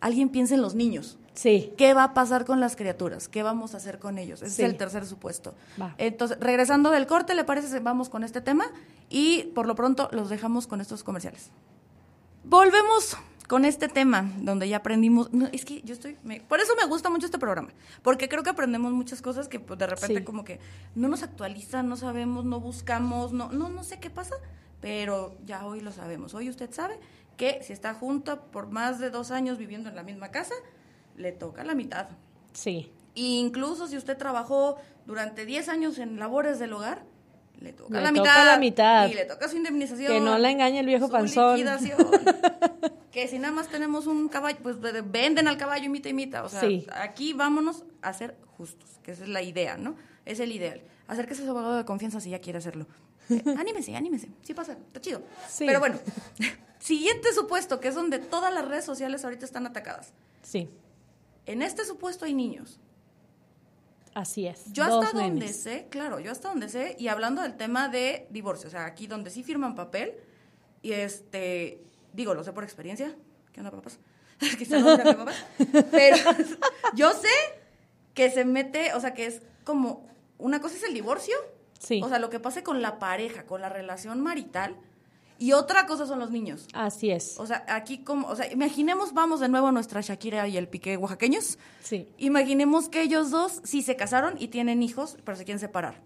Speaker 1: Alguien piensa en los niños.
Speaker 2: Sí.
Speaker 1: ¿Qué va a pasar con las criaturas? ¿Qué vamos a hacer con ellos? Ese
Speaker 2: Sí.
Speaker 1: es el tercer supuesto.
Speaker 2: Va.
Speaker 1: Entonces, regresando del corte, ¿le parece vamos con este tema? Y por lo pronto los dejamos con estos comerciales. Volvemos con este tema, donde ya aprendimos, no, es que yo estoy, me- por eso me gusta mucho este programa, porque creo que aprendemos muchas cosas que pues, de repente
Speaker 2: Sí.
Speaker 1: como que no nos actualizan, no sabemos, no buscamos, no, no, no sé qué pasa, pero ya hoy lo sabemos. Hoy usted sabe que si está junta por más de dos años viviendo en la misma casa, le toca la mitad.
Speaker 2: Sí.
Speaker 1: E incluso si usted trabajó durante 10 años en labores del hogar, le toca,
Speaker 2: Le
Speaker 1: la,
Speaker 2: toca
Speaker 1: mitad,
Speaker 2: la mitad.
Speaker 1: Y le toca su indemnización.
Speaker 2: Que no la engañe el viejo
Speaker 1: su
Speaker 2: panzón.
Speaker 1: liquidación. que si nada más tenemos un caballo, pues de- de- venden al caballo mitad y mitad. O sea,
Speaker 2: Sí.
Speaker 1: aquí vámonos a ser justos, que esa es la idea, ¿no? Es el ideal. Acérquese a su abogado de confianza si ya quiere hacerlo. Eh, anímese, anímese. Sí pasa, está chido.
Speaker 2: Sí.
Speaker 1: Pero bueno, siguiente supuesto, que es donde todas las redes sociales ahorita están atacadas.
Speaker 2: Sí.
Speaker 1: En este supuesto hay niños.
Speaker 2: Así es.
Speaker 1: Yo
Speaker 2: Dos
Speaker 1: hasta donde
Speaker 2: nenes.
Speaker 1: sé, claro, yo hasta donde sé, y hablando del tema de divorcio, o sea, aquí donde sí firman papel, y este, digo, lo sé por experiencia, ¿qué onda, papás? Quizá no digan mi papá, pero yo sé que se mete, o sea, que es como, una cosa es el divorcio,
Speaker 2: Sí.
Speaker 1: o sea, lo que pase con la pareja, con la relación marital, y otra cosa son los niños.
Speaker 2: Así es.
Speaker 1: O sea, aquí como, o sea, imaginemos, vamos de nuevo a nuestra Shakira y el Piqué oaxaqueños,
Speaker 2: Sí.
Speaker 1: Imaginemos que ellos dos sí se casaron y tienen hijos, pero se quieren separar.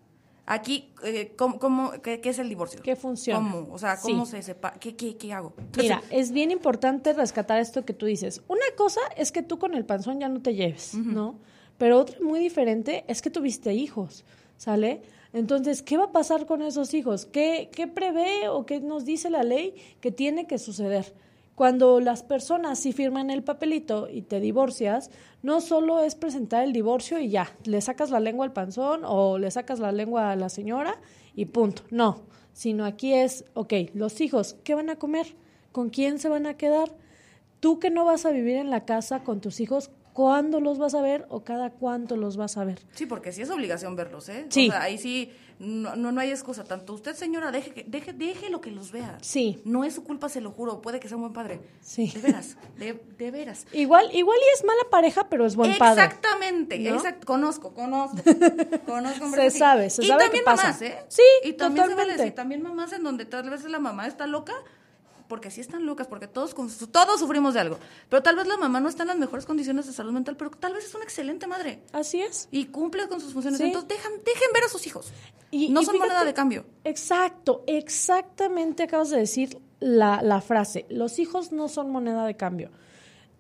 Speaker 1: Aquí, eh, ¿cómo, cómo- qué, qué es el divorcio?
Speaker 2: ¿Qué funciona?
Speaker 1: ¿Cómo? O sea, ¿cómo
Speaker 2: Sí.
Speaker 1: se separa? ¿Qué, qué, qué hago?
Speaker 2: Mira, es bien importante rescatar esto que tú dices. Una cosa es que tú con el panzón ya no te lleves, ¿no? Pero otra muy diferente es que tuviste hijos, ¿sale? Entonces, ¿qué va a pasar con esos hijos? ¿Qué, qué prevé o qué nos dice la ley que tiene que suceder? Cuando las personas sí firman el papelito y te divorcias, no solo es presentar el divorcio y ya, le sacas la lengua al panzón o le sacas la lengua a la señora y punto. No, sino aquí es, ok, los hijos, ¿qué van a comer? ¿Con quién se van a quedar? Tú que no vas a vivir en la casa con tus hijos, ¿cuándo los vas a ver o cada cuánto los vas a ver?
Speaker 1: Sí, porque sí es obligación verlos, ¿eh?
Speaker 2: Sí.
Speaker 1: O sea, ahí sí no, no, no hay excusa. Tanto usted, señora, deje, que- deje, deje lo que los vea.
Speaker 2: Sí.
Speaker 1: No es su culpa, se lo juro. Puede que sea un buen padre.
Speaker 2: Sí.
Speaker 1: De veras, de, de veras.
Speaker 2: Igual, igual y es mala pareja, pero es buen padre.
Speaker 1: Exactamente,
Speaker 2: ¿no?
Speaker 1: exact- conozco, conozco. conozco
Speaker 2: Se
Speaker 1: sí.
Speaker 2: sabe, se
Speaker 1: y
Speaker 2: sabe
Speaker 1: también
Speaker 2: qué pasa.
Speaker 1: mamás, ¿eh?
Speaker 2: Sí,
Speaker 1: y también se vale
Speaker 2: totalmente.
Speaker 1: decir, también mamás en donde tal vez la mamá está loca, porque sí están locas, porque todos todos sufrimos de algo. Pero tal vez la mamá no está en las mejores condiciones de salud mental, pero tal vez es una excelente madre
Speaker 2: Así es.
Speaker 1: y cumple con sus funciones.
Speaker 2: Sí.
Speaker 1: Entonces dejan, dejen ver a sus hijos.
Speaker 2: Y-
Speaker 1: no
Speaker 2: y
Speaker 1: son
Speaker 2: fíjate-
Speaker 1: moneda de cambio.
Speaker 2: Exacto, exactamente acabas de decir la, la frase. Los hijos no son moneda de cambio.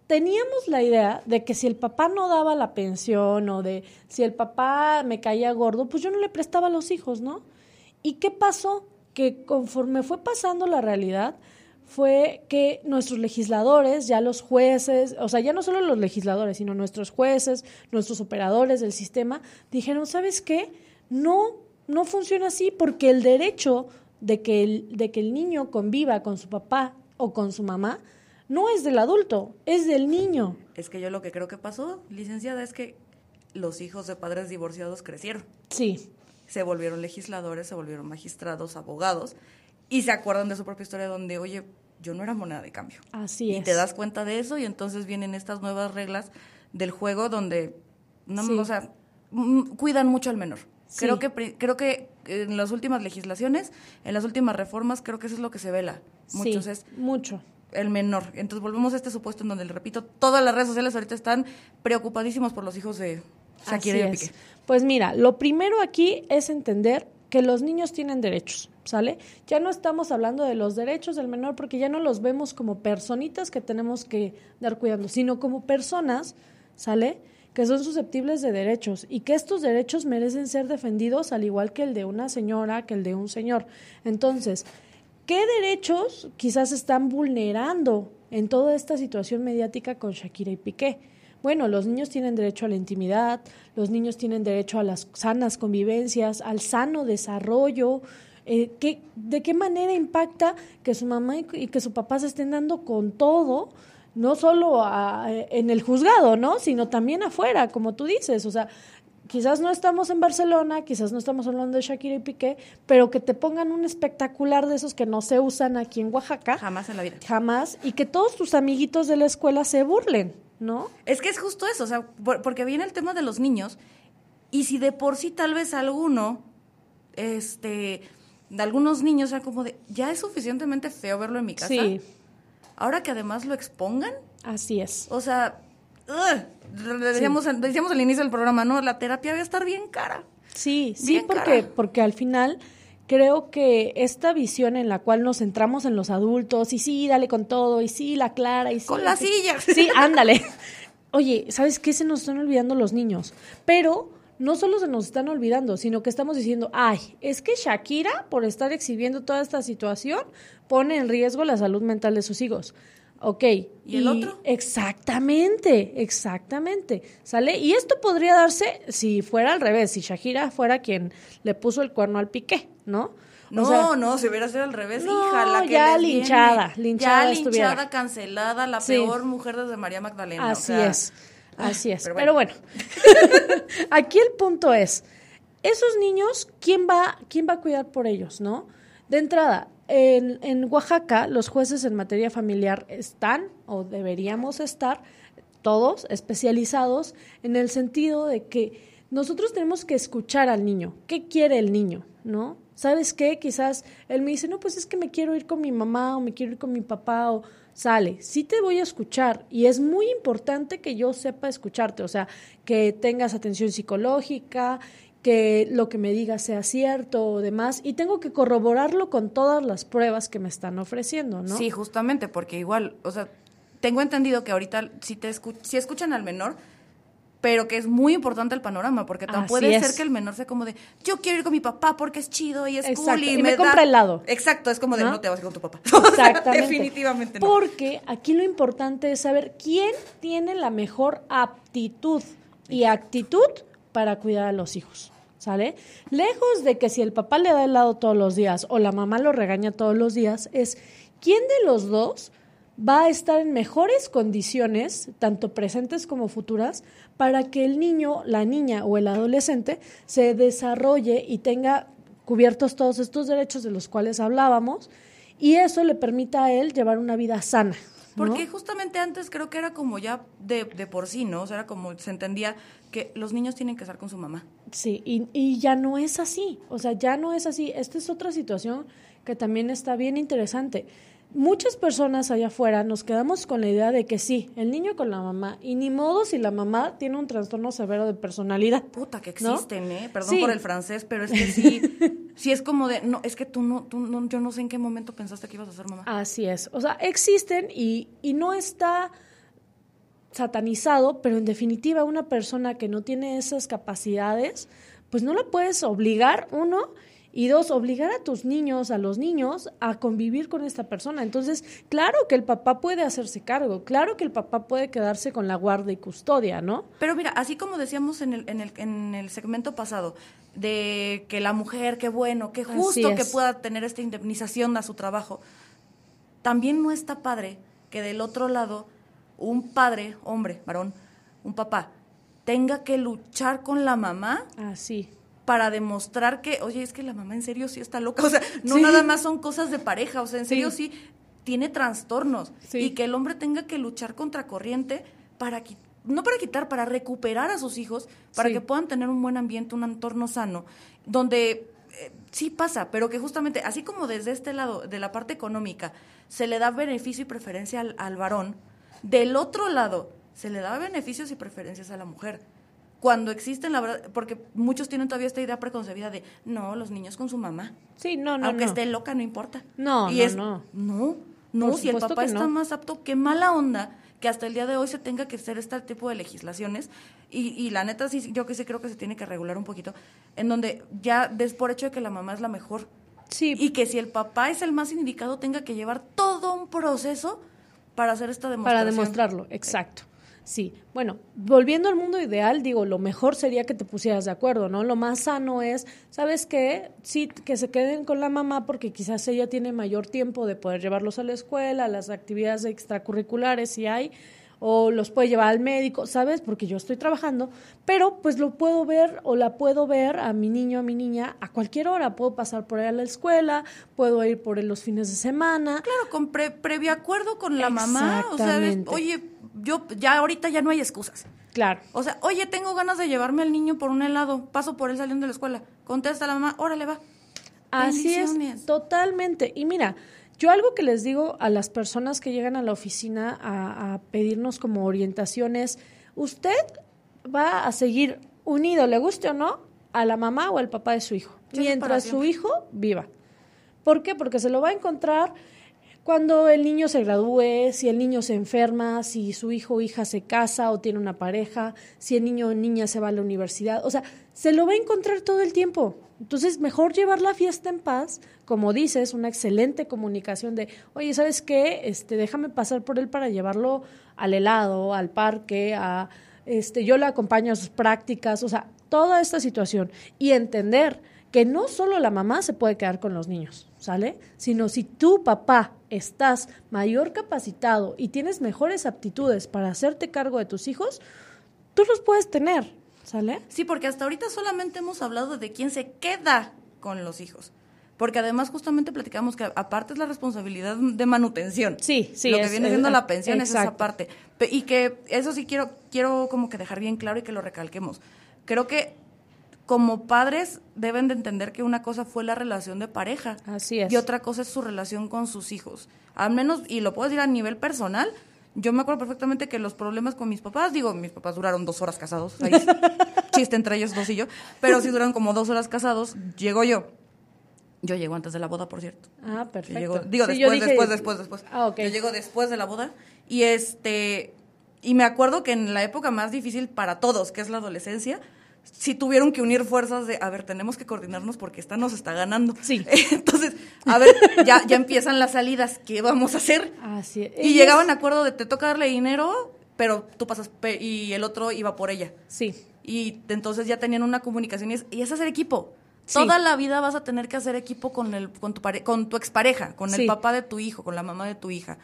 Speaker 2: Teníamos la idea de que si el papá no daba la pensión o de si el papá me caía gordo, pues yo no le prestaba a los hijos, ¿no? ¿Y qué pasó? Que conforme fue pasando la realidad, fue que nuestros legisladores, ya los jueces, o sea, ya no solo los legisladores, sino nuestros jueces, nuestros operadores del sistema, dijeron, ¿sabes qué? No, no funciona así porque el derecho de que el, de que el niño conviva con su papá o con su mamá no es del adulto, es del niño.
Speaker 1: Es que yo lo que creo que pasó, licenciada, es que los hijos de padres divorciados crecieron.
Speaker 2: Sí,
Speaker 1: se volvieron legisladores, se volvieron magistrados, abogados, y se acuerdan de su propia historia donde, oye, yo no era moneda de cambio.
Speaker 2: así
Speaker 1: y
Speaker 2: es.
Speaker 1: te das cuenta de eso y entonces vienen estas nuevas reglas del juego donde, no,
Speaker 2: Sí.
Speaker 1: o sea, cuidan mucho al menor.
Speaker 2: Sí.
Speaker 1: Creo que creo que en las últimas legislaciones, en las últimas reformas, creo que eso es lo que se vela. Muchos
Speaker 2: sí,
Speaker 1: es
Speaker 2: mucho.
Speaker 1: el menor. Entonces volvemos a este supuesto en donde, le repito, todas las redes sociales ahorita están preocupadísimos por los hijos de Shakira y
Speaker 2: es.
Speaker 1: Piqué.
Speaker 2: Pues mira, lo primero aquí es entender que los niños tienen derechos, ¿sale? Ya no estamos hablando de los derechos del menor porque ya no los vemos como personitas que tenemos que dar cuidando, sino como personas, ¿sale? Que son susceptibles de derechos y que estos derechos merecen ser defendidos al igual que el de una señora, que el de un señor. Entonces, ¿qué derechos quizás están vulnerando en toda esta situación mediática con Shakira y Piqué? Bueno, los niños tienen derecho a la intimidad, los niños tienen derecho a las sanas convivencias, al sano desarrollo. Eh, ¿qué- ¿De qué manera impacta que su mamá y, que su papá se estén dando con todo, no solo a- en el juzgado, ¿no? Sino también afuera, como tú dices. O sea, quizás no estamos en Barcelona, quizás no estamos hablando de Shakira y Piqué, pero que te pongan un espectacular de esos que no se usan aquí en Oaxaca,
Speaker 1: Jamás en la vida.
Speaker 2: jamás, y que todos tus amiguitos de la escuela se burlen, ¿no?
Speaker 1: Es que es justo eso, o sea, por- porque viene el tema de los niños y si de por sí tal vez alguno, este, de algunos niños sea como de, ya es suficientemente feo verlo en mi casa.
Speaker 2: Sí,
Speaker 1: ahora que además lo expongan.
Speaker 2: Así es.
Speaker 1: O sea, decíamos, decíamos al inicio del programa, ¿no? La terapia va a estar bien cara.
Speaker 2: Sí, sí,
Speaker 1: Bien
Speaker 2: porque,
Speaker 1: cara.
Speaker 2: porque al final creo que esta visión en la cual nos centramos en los adultos, y sí, dale con todo, y sí, la clara, y sí.
Speaker 1: Con la
Speaker 2: sí.
Speaker 1: silla.
Speaker 2: Sí, ándale. Oye, ¿sabes qué? Se nos están olvidando los niños. Pero no solo se nos están olvidando, sino que estamos diciendo, ay, es que Shakira, por estar exhibiendo toda esta situación, pone en riesgo la salud mental de sus hijos. Ok.
Speaker 1: ¿Y el otro?
Speaker 2: Exactamente, exactamente. ¿Sale? Y esto podría darse si fuera al revés, si Shakira fuera quien le puso el cuerno al piqué, ¿no? O
Speaker 1: No,
Speaker 2: sea,
Speaker 1: no, si hubiera sido al revés,
Speaker 2: No,
Speaker 1: hija, la que
Speaker 2: ya
Speaker 1: viene.
Speaker 2: linchada, linchada
Speaker 1: Ya
Speaker 2: estuviera.
Speaker 1: linchada, cancelada, la
Speaker 2: Sí.
Speaker 1: peor mujer desde María Magdalena. o
Speaker 2: Así
Speaker 1: sea,
Speaker 2: es, así es.
Speaker 1: pero
Speaker 2: Pero
Speaker 1: bueno.
Speaker 2: bueno, aquí el punto es, esos niños, ¿quién va, quién va a cuidar por ellos, no? De entrada, en, Oaxaca, los jueces en materia familiar están, o deberíamos estar, todos especializados en el sentido de que nosotros tenemos que escuchar al niño. ¿Qué quiere el niño? ¿No? ¿Sabes qué? Quizás él me dice, no, pues es que me quiero ir con mi mamá o me quiero ir con mi papá o sale. Sí te voy a escuchar y es muy importante que yo sepa escucharte, o sea, que tengas atención psicológica, que lo que me digas sea cierto o demás y tengo que corroborarlo con todas las pruebas que me están ofreciendo, ¿no?
Speaker 1: Sí, justamente, porque igual, o sea, tengo entendido que ahorita si te escu- si escuchan al menor, pero que es muy importante el panorama, porque tan
Speaker 2: Así
Speaker 1: puede
Speaker 2: es.
Speaker 1: ser que el menor sea como de, yo quiero ir con mi papá porque es chido y es
Speaker 2: Exacto,
Speaker 1: cool y,
Speaker 2: y me
Speaker 1: da-".
Speaker 2: compra helado.
Speaker 1: Exacto, es como de,
Speaker 2: ¿No?
Speaker 1: no, te vas a ir con tu papá.
Speaker 2: Exactamente.
Speaker 1: definitivamente no.
Speaker 2: Porque aquí lo importante es saber quién tiene la mejor aptitud y actitud para cuidar a los hijos. ¿Sale? Lejos de que si el papá le da helado todos los días o la mamá lo regaña todos los días, es quién de los dos va a estar en mejores condiciones, tanto presentes como futuras, para que el niño, la niña o el adolescente se desarrolle y tenga cubiertos todos estos derechos de los cuales hablábamos y eso le permita a él llevar una vida sana. ¿No?
Speaker 1: Porque justamente antes creo que era como ya de, de por sí, ¿no? O sea, era como se entendía que los niños tienen que estar con su mamá.
Speaker 2: Sí, y, y ya no es así, o sea, ya no es así. Esta es otra situación que también está bien interesante. Muchas personas allá afuera nos quedamos con la idea de que sí, el niño con la mamá, y ni modo si la mamá tiene un trastorno severo de personalidad.
Speaker 1: Puta, que
Speaker 2: ¿No?
Speaker 1: existen, ¿eh? Perdón
Speaker 2: Sí.
Speaker 1: por el francés, pero es que sí, sí es como de, no, es que tú no, tú no, yo no sé en qué momento pensaste que ibas a ser mamá.
Speaker 2: Así es, o sea, existen y, y no está satanizado, pero en definitiva una persona que no tiene esas capacidades, pues no la puedes obligar, uno, y dos, obligar a tus niños, a los niños, a convivir con esta persona. Entonces, claro que el papá puede hacerse cargo, claro que el papá puede quedarse con la guarda y custodia, ¿no?
Speaker 1: Pero mira, así como decíamos en el, en el, en el segmento pasado, de que la mujer, qué bueno, qué justo que pueda tener esta indemnización a su trabajo, también no está padre que del otro lado un padre, hombre, varón, un papá, tenga que luchar con la mamá
Speaker 2: Así.
Speaker 1: Para demostrar que, oye, es que la mamá en serio sí está loca. O sea, no
Speaker 2: Sí.
Speaker 1: nada más son cosas de pareja, o sea, en serio sí tiene trastornos.
Speaker 2: Sí.
Speaker 1: Y que el hombre tenga que luchar contra corriente para no para quitar, para recuperar a sus hijos, para
Speaker 2: Sí.
Speaker 1: que puedan tener un buen ambiente, un entorno sano, donde eh, sí pasa, pero que justamente, así como desde este lado, de la parte económica, se le da beneficio y preferencia al, al varón, del otro lado se le da beneficios y preferencias a la mujer. Cuando existen, la verdad, porque muchos tienen todavía esta idea preconcebida de, no, los niños con su mamá.
Speaker 2: Sí, no, no,
Speaker 1: Aunque
Speaker 2: no.
Speaker 1: esté loca, no importa.
Speaker 2: No,
Speaker 1: y
Speaker 2: no,
Speaker 1: es,
Speaker 2: no.
Speaker 1: No, no,
Speaker 2: Por
Speaker 1: si el papá está
Speaker 2: no.
Speaker 1: más apto, qué mala onda que hasta el día de hoy se tenga que hacer este tipo de legislaciones. Y, y la neta, sí, yo que sí creo que se tiene que regular un poquito, en donde ya des por hecho de que la mamá es la mejor.
Speaker 2: Sí,
Speaker 1: Y que si el papá es el más indicado, tenga que llevar todo un proceso para hacer esta
Speaker 2: Para
Speaker 1: demostración.
Speaker 2: demostrarlo, exacto. Sí, bueno, volviendo al mundo ideal, digo, lo mejor sería que te pusieras de acuerdo, ¿no? Lo más sano es, ¿sabes qué? Sí, que se queden con la mamá porque quizás ella tiene mayor tiempo de poder llevarlos a la escuela, a las actividades extracurriculares si hay, o los puede llevar al médico, ¿sabes? Porque yo estoy trabajando, pero pues lo puedo ver o la puedo ver a mi niño, a mi niña, a cualquier hora. Puedo pasar por ahí a la escuela, puedo ir por él los fines de semana.
Speaker 1: Claro, con pre- previo acuerdo con la mamá. O sea, es, oye, yo ya ahorita ya no hay excusas.
Speaker 2: Claro.
Speaker 1: O sea, oye, tengo ganas de llevarme al niño por un helado. Paso por él saliendo de la escuela. Contesta la mamá, órale, va.
Speaker 2: Así es, totalmente. Y mira, Yo algo que les digo a las personas que llegan a la oficina a, a pedirnos como orientaciones, usted va a seguir unido, le guste o no, a la mamá o al papá de su hijo, mientras su hijo viva. ¿Por qué? Porque se lo va a encontrar cuando el niño se gradúe, si el niño se enferma, si su hijo o hija se casa o tiene una pareja, si el niño o niña se va a la universidad. O sea, se lo va a encontrar todo el tiempo. Entonces, mejor llevar la fiesta en paz, como dices, una excelente comunicación de, oye, ¿sabes qué? Este, déjame pasar por él para llevarlo al helado, al parque, a, este, yo le acompaño a sus prácticas, o sea, toda esta situación y entender que no solo la mamá se puede quedar con los niños, ¿sale? Sino si tú, papá, estás mayor capacitado y tienes mejores aptitudes para hacerte cargo de tus hijos, tú los puedes tener, ¿sale?
Speaker 1: Sí, porque hasta ahorita solamente hemos hablado de quién se queda con los hijos. Porque además justamente platicamos que aparte es la responsabilidad de manutención.
Speaker 2: Sí, sí,
Speaker 1: Lo que
Speaker 2: es-
Speaker 1: viene
Speaker 2: es-
Speaker 1: siendo la pensión es esa parte. Y que eso sí quiero, quiero como que dejar bien claro y que lo recalquemos. Creo que como padres deben de entender que una cosa fue la relación de pareja.
Speaker 2: Así es.
Speaker 1: Y otra cosa es su relación con sus hijos. Al menos, y lo puedo decir a nivel personal, yo me acuerdo perfectamente que los problemas con mis papás, digo, mis papás duraron dos horas casados, ahí chiste entre ellos dos y yo, pero sí duraron como dos horas casados, llego yo. Yo llego antes de la boda, por cierto.
Speaker 2: Ah, perfecto.
Speaker 1: llego- digo,
Speaker 2: Sí,
Speaker 1: después,
Speaker 2: dije-
Speaker 1: después, después, después.
Speaker 2: Ah, ok.
Speaker 1: Yo llego después de la boda y este y me acuerdo que en la época más difícil para todos, que es la adolescencia, sí tuvieron que unir fuerzas de, a ver, tenemos que coordinarnos porque esta nos está ganando.
Speaker 2: Sí.
Speaker 1: Entonces, a ver, ya, ya empiezan las salidas, ¿qué vamos a hacer?
Speaker 2: Así es.
Speaker 1: Y llegaban a acuerdo de te toca darle dinero, pero tú pasas pe- y el otro iba por ella.
Speaker 2: Sí.
Speaker 1: Y entonces ya tenían una comunicación y es, y es hacer equipo.
Speaker 2: Sí.
Speaker 1: Toda la vida vas a tener que hacer equipo con el con tu pare- con tu expareja, con
Speaker 2: Sí.
Speaker 1: el papá de tu hijo, con la mamá de tu hija.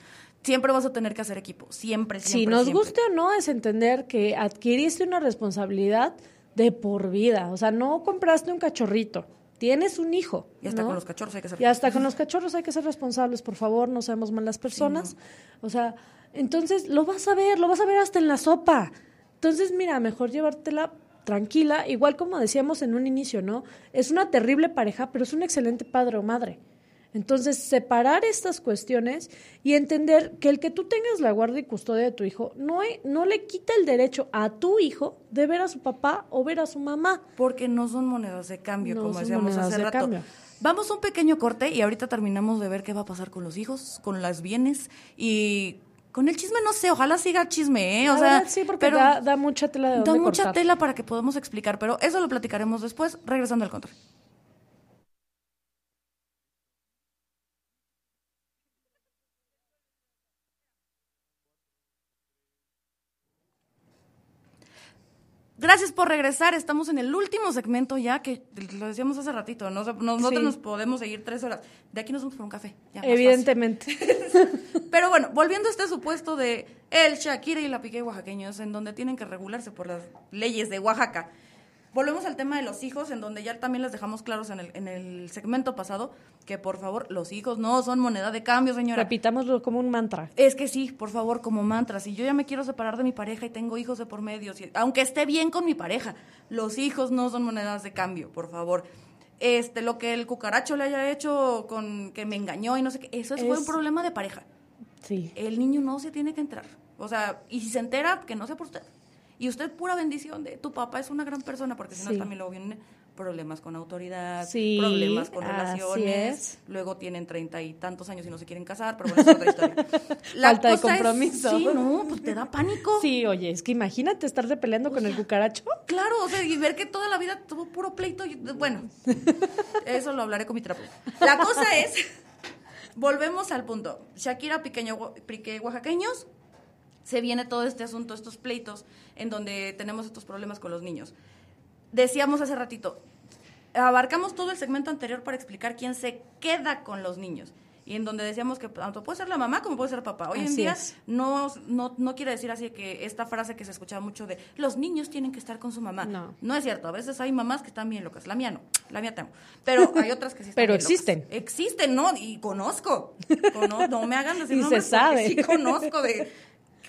Speaker 1: Siempre vas a tener que hacer equipo, siempre, siempre.
Speaker 2: Si nos
Speaker 1: siempre.
Speaker 2: guste o no, es entender que adquiriste una responsabilidad de por vida. O sea, no compraste un cachorrito, tienes un hijo.
Speaker 1: Y hasta
Speaker 2: ¿no?
Speaker 1: con los cachorros hay que hacer.
Speaker 2: Y hasta con los cachorros hay que ser responsables, por favor, no seamos malas personas. O sea, entonces lo vas a ver, lo vas a ver hasta en la sopa. Entonces, mira, mejor llevártela tranquila, igual como decíamos en un inicio, ¿no? Es una terrible pareja, pero es un excelente padre o madre. Entonces, separar estas cuestiones y entender que el que tú tengas la guardia y custodia de tu hijo no, no le quita el derecho a tu hijo de ver a su papá o ver a su mamá.
Speaker 1: Porque no son monedas de cambio,
Speaker 2: No
Speaker 1: como decíamos hace
Speaker 2: de
Speaker 1: rato.
Speaker 2: cambio.
Speaker 1: Vamos a un pequeño corte y ahorita terminamos de ver qué va a pasar con los hijos, con las bienes y con el chisme, no sé, ojalá siga chisme, ¿eh? O
Speaker 2: La
Speaker 1: sea,
Speaker 2: verdad, sí, porque
Speaker 1: pero
Speaker 2: da, da mucha tela de
Speaker 1: da mucha
Speaker 2: cortar.
Speaker 1: tela para que podamos explicar, pero eso lo platicaremos después, regresando al control. Gracias por regresar. Estamos en el último segmento ya, que lo decíamos hace ratito. ¿no? O sea, nosotros
Speaker 2: Sí.
Speaker 1: nos podemos seguir tres horas. De aquí nos vamos por un café. ya.
Speaker 2: Evidentemente.
Speaker 1: Pero bueno, volviendo a este supuesto de el Shakira y la Piqué oaxaqueños, en donde tienen que regularse por las leyes de Oaxaca. Volvemos al tema de los hijos, en donde ya también les dejamos claros en el, en el segmento pasado que por favor los hijos no son moneda de cambio, señora.
Speaker 2: Repitámoslo como un mantra.
Speaker 1: Es que sí, por favor, como mantra, si yo ya me quiero separar de mi pareja y tengo hijos de por medio, si- aunque esté bien con mi pareja, los hijos no son monedas de cambio, por favor. Este, lo que el cucaracho le haya hecho con que me engañó y no sé qué, eso fue
Speaker 2: Es-
Speaker 1: un problema de pareja.
Speaker 2: Sí.
Speaker 1: El niño no se tiene que enterar. O sea, y si se entera, que no sea por usted. Y usted, pura bendición de tu papá es una gran persona, porque si no
Speaker 2: Sí.
Speaker 1: también luego vienen problemas con autoridad,
Speaker 2: Sí,
Speaker 1: problemas con relaciones,
Speaker 2: es.
Speaker 1: luego tienen treinta y tantos años y no se quieren casar, pero bueno, es otra historia.
Speaker 2: Falta de
Speaker 1: es-
Speaker 2: compromiso.
Speaker 1: sí, no, pues te da pánico.
Speaker 2: Sí, oye, es que imagínate estarte peleando con el cucaracho.
Speaker 1: Claro, o sea, y ver que toda la vida tuvo puro pleito. y- bueno, eso lo hablaré con mi terapeuta. La cosa es, volvemos al punto. Shakira, Piqueño, Piqué, oaxaqueños, se viene todo este asunto, estos pleitos, en donde tenemos estos problemas con los niños. Decíamos hace ratito, abarcamos todo el segmento anterior para explicar quién se queda con los niños. Y en donde decíamos que tanto puede ser la mamá como puede ser el papá. Hoy en día
Speaker 2: es.
Speaker 1: no, no, no quiere decir así que esta frase que se escuchaba mucho de los niños tienen que estar con su mamá.
Speaker 2: No.
Speaker 1: No es cierto. A veces hay mamás que están bien locas. La mía no. La mía te amo. Pero hay otras que sí están
Speaker 2: Pero
Speaker 1: bien locas.
Speaker 2: existen.
Speaker 1: Existen, ¿no? Y conozco. Cono- no me hagan decir
Speaker 2: Y se
Speaker 1: nombres
Speaker 2: sabe.
Speaker 1: Sí conozco de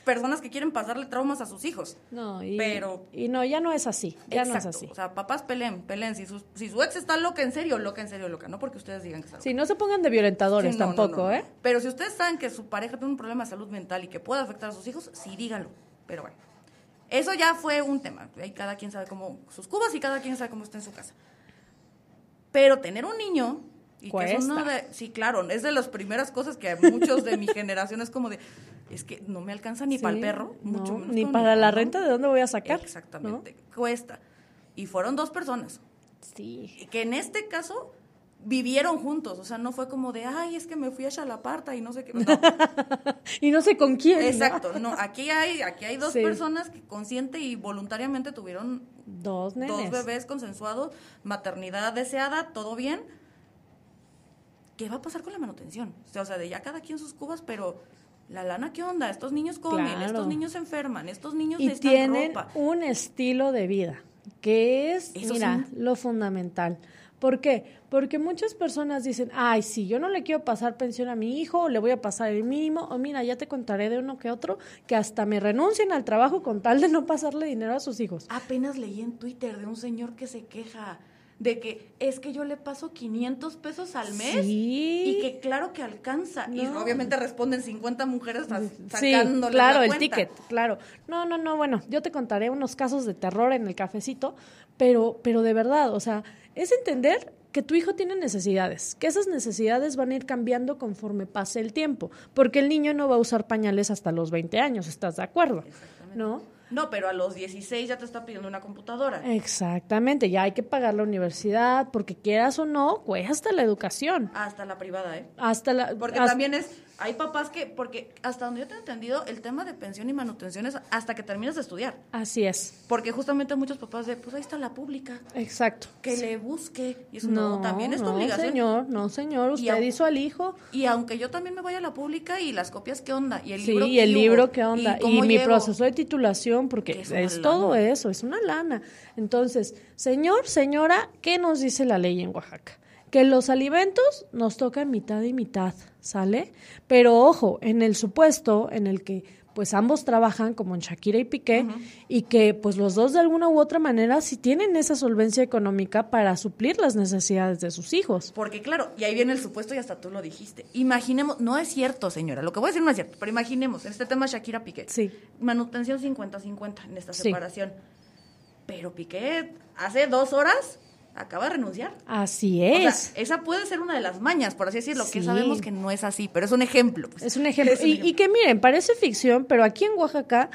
Speaker 1: personas que quieren pasarle traumas a sus hijos.
Speaker 2: No, y,
Speaker 1: Pero-
Speaker 2: y no, ya no es así, ya no es
Speaker 1: Exacto.
Speaker 2: así.
Speaker 1: O sea, papás peleen, peleen. Si, sus- si su ex está loca en serio, loca en serio, loca. No porque ustedes digan que está loca.
Speaker 2: Sí, no se pongan de violentadores
Speaker 1: Sí, no, no,
Speaker 2: tampoco,
Speaker 1: no, no.
Speaker 2: ¿eh?
Speaker 1: Pero si ustedes saben que su pareja tiene un problema de salud mental y que puede afectar a sus hijos, sí díganlo. Pero bueno, eso ya fue un tema. Ahí cada quien sabe cómo sus cubas y cada quien sabe cómo está en su casa. Pero tener un niño y que es
Speaker 2: Cuesta.
Speaker 1: de, sí, claro, es de las primeras cosas que muchos de mi generación es como de, es que no me alcanza ni para el perro, mucho
Speaker 2: no,
Speaker 1: menos
Speaker 2: ni para la renta, ¿de dónde voy a sacar?
Speaker 1: Exactamente, cuesta. Y fueron dos personas
Speaker 2: Sí.
Speaker 1: que en este caso vivieron juntos, o sea, no fue como de, ay, es que me fui a Chalaparta y no sé qué. No,
Speaker 2: Y no sé con quién. ¿no?
Speaker 1: exacto, no, aquí hay, aquí hay dos
Speaker 2: Sí.
Speaker 1: personas que consciente y voluntariamente tuvieron
Speaker 2: Dos nenes.
Speaker 1: dos bebés consensuados, maternidad deseada, todo bien. ¿Qué va a pasar con la manutención? O sea, de ya cada quien sus cubas, pero la lana, ¿qué onda? Estos niños comen,
Speaker 2: Claro.
Speaker 1: estos niños se enferman, estos niños
Speaker 2: y
Speaker 1: necesitan
Speaker 2: tienen
Speaker 1: ropa.
Speaker 2: un estilo de vida, que es,
Speaker 1: Eso
Speaker 2: mira,
Speaker 1: sí.
Speaker 2: lo fundamental. ¿Por qué? Porque muchas personas dicen, ay, sí, yo no le quiero pasar pensión a mi hijo, o le voy a pasar el mínimo, o mira, ya te contaré de uno que otro, que hasta me renuncien al trabajo con tal de no pasarle dinero a sus hijos.
Speaker 1: Apenas leí en Twitter de un señor que se queja de que es que yo le paso 500 pesos al mes
Speaker 2: Sí.
Speaker 1: y que claro que alcanza. Y obviamente responden 50 mujeres
Speaker 2: Sí,
Speaker 1: sacándole
Speaker 2: claro,
Speaker 1: la
Speaker 2: el ticket, claro. No, no, no, bueno, yo te contaré unos casos de terror en el cafecito, pero, pero de verdad, o sea, es entender que tu hijo tiene necesidades, que esas necesidades van a ir cambiando conforme pase el tiempo, porque el niño no va a usar pañales hasta los 20 años, ¿estás de acuerdo? ¿No?
Speaker 1: No, pero a los 16 ya te está pidiendo una computadora.
Speaker 2: Exactamente, ya hay que pagar la universidad, porque quieras o no, cuesta la educación.
Speaker 1: Hasta la privada, ¿eh?
Speaker 2: Hasta la
Speaker 1: Porque
Speaker 2: hasta-
Speaker 1: también es, hay papás que, porque hasta donde yo te he entendido, el tema de pensión y manutención es hasta que terminas de estudiar.
Speaker 2: Así es.
Speaker 1: Porque justamente muchos papás de, pues ahí está la pública,
Speaker 2: Exacto.
Speaker 1: que le busque. Y eso no, también es tu
Speaker 2: no,
Speaker 1: obligación.
Speaker 2: señor, no, señor, usted hizo al hijo.
Speaker 1: Y aunque yo también me vaya a la pública y las copias, ¿qué onda? Y el
Speaker 2: Sí,
Speaker 1: libro,
Speaker 2: y el
Speaker 1: ¿qué
Speaker 2: libro? ¿qué onda? Y, mi proceso de titulación, porque
Speaker 1: Que
Speaker 2: es, todo eso, es una lana. Entonces, señor, señora, ¿qué nos dice la ley en Oaxaca? Que los alimentos nos tocan mitad y mitad, ¿sale? Pero ojo, en el supuesto en el que pues ambos trabajan como en Shakira y Piqué y que pues los dos de alguna u otra manera sí tienen esa solvencia económica para suplir las necesidades de sus hijos.
Speaker 1: Porque claro, y ahí viene el supuesto y hasta tú lo dijiste. Imaginemos, no es cierto, señora, lo que voy a decir no es cierto, pero imaginemos, en este tema Shakira Piqué.
Speaker 2: Sí.
Speaker 1: Manutención 50-50 en esta
Speaker 2: Sí.
Speaker 1: separación. Pero Piqué hace dos horas acaba de renunciar.
Speaker 2: Así
Speaker 1: O sea,
Speaker 2: es.
Speaker 1: esa puede ser una de las mañas, por así decirlo, que
Speaker 2: Sí.
Speaker 1: sabemos que no es así, pero es un ejemplo. pues.
Speaker 2: Es un ejemplo.
Speaker 1: Es un
Speaker 2: y,
Speaker 1: ejemplo.
Speaker 2: y que miren, parece ficción, pero aquí en Oaxaca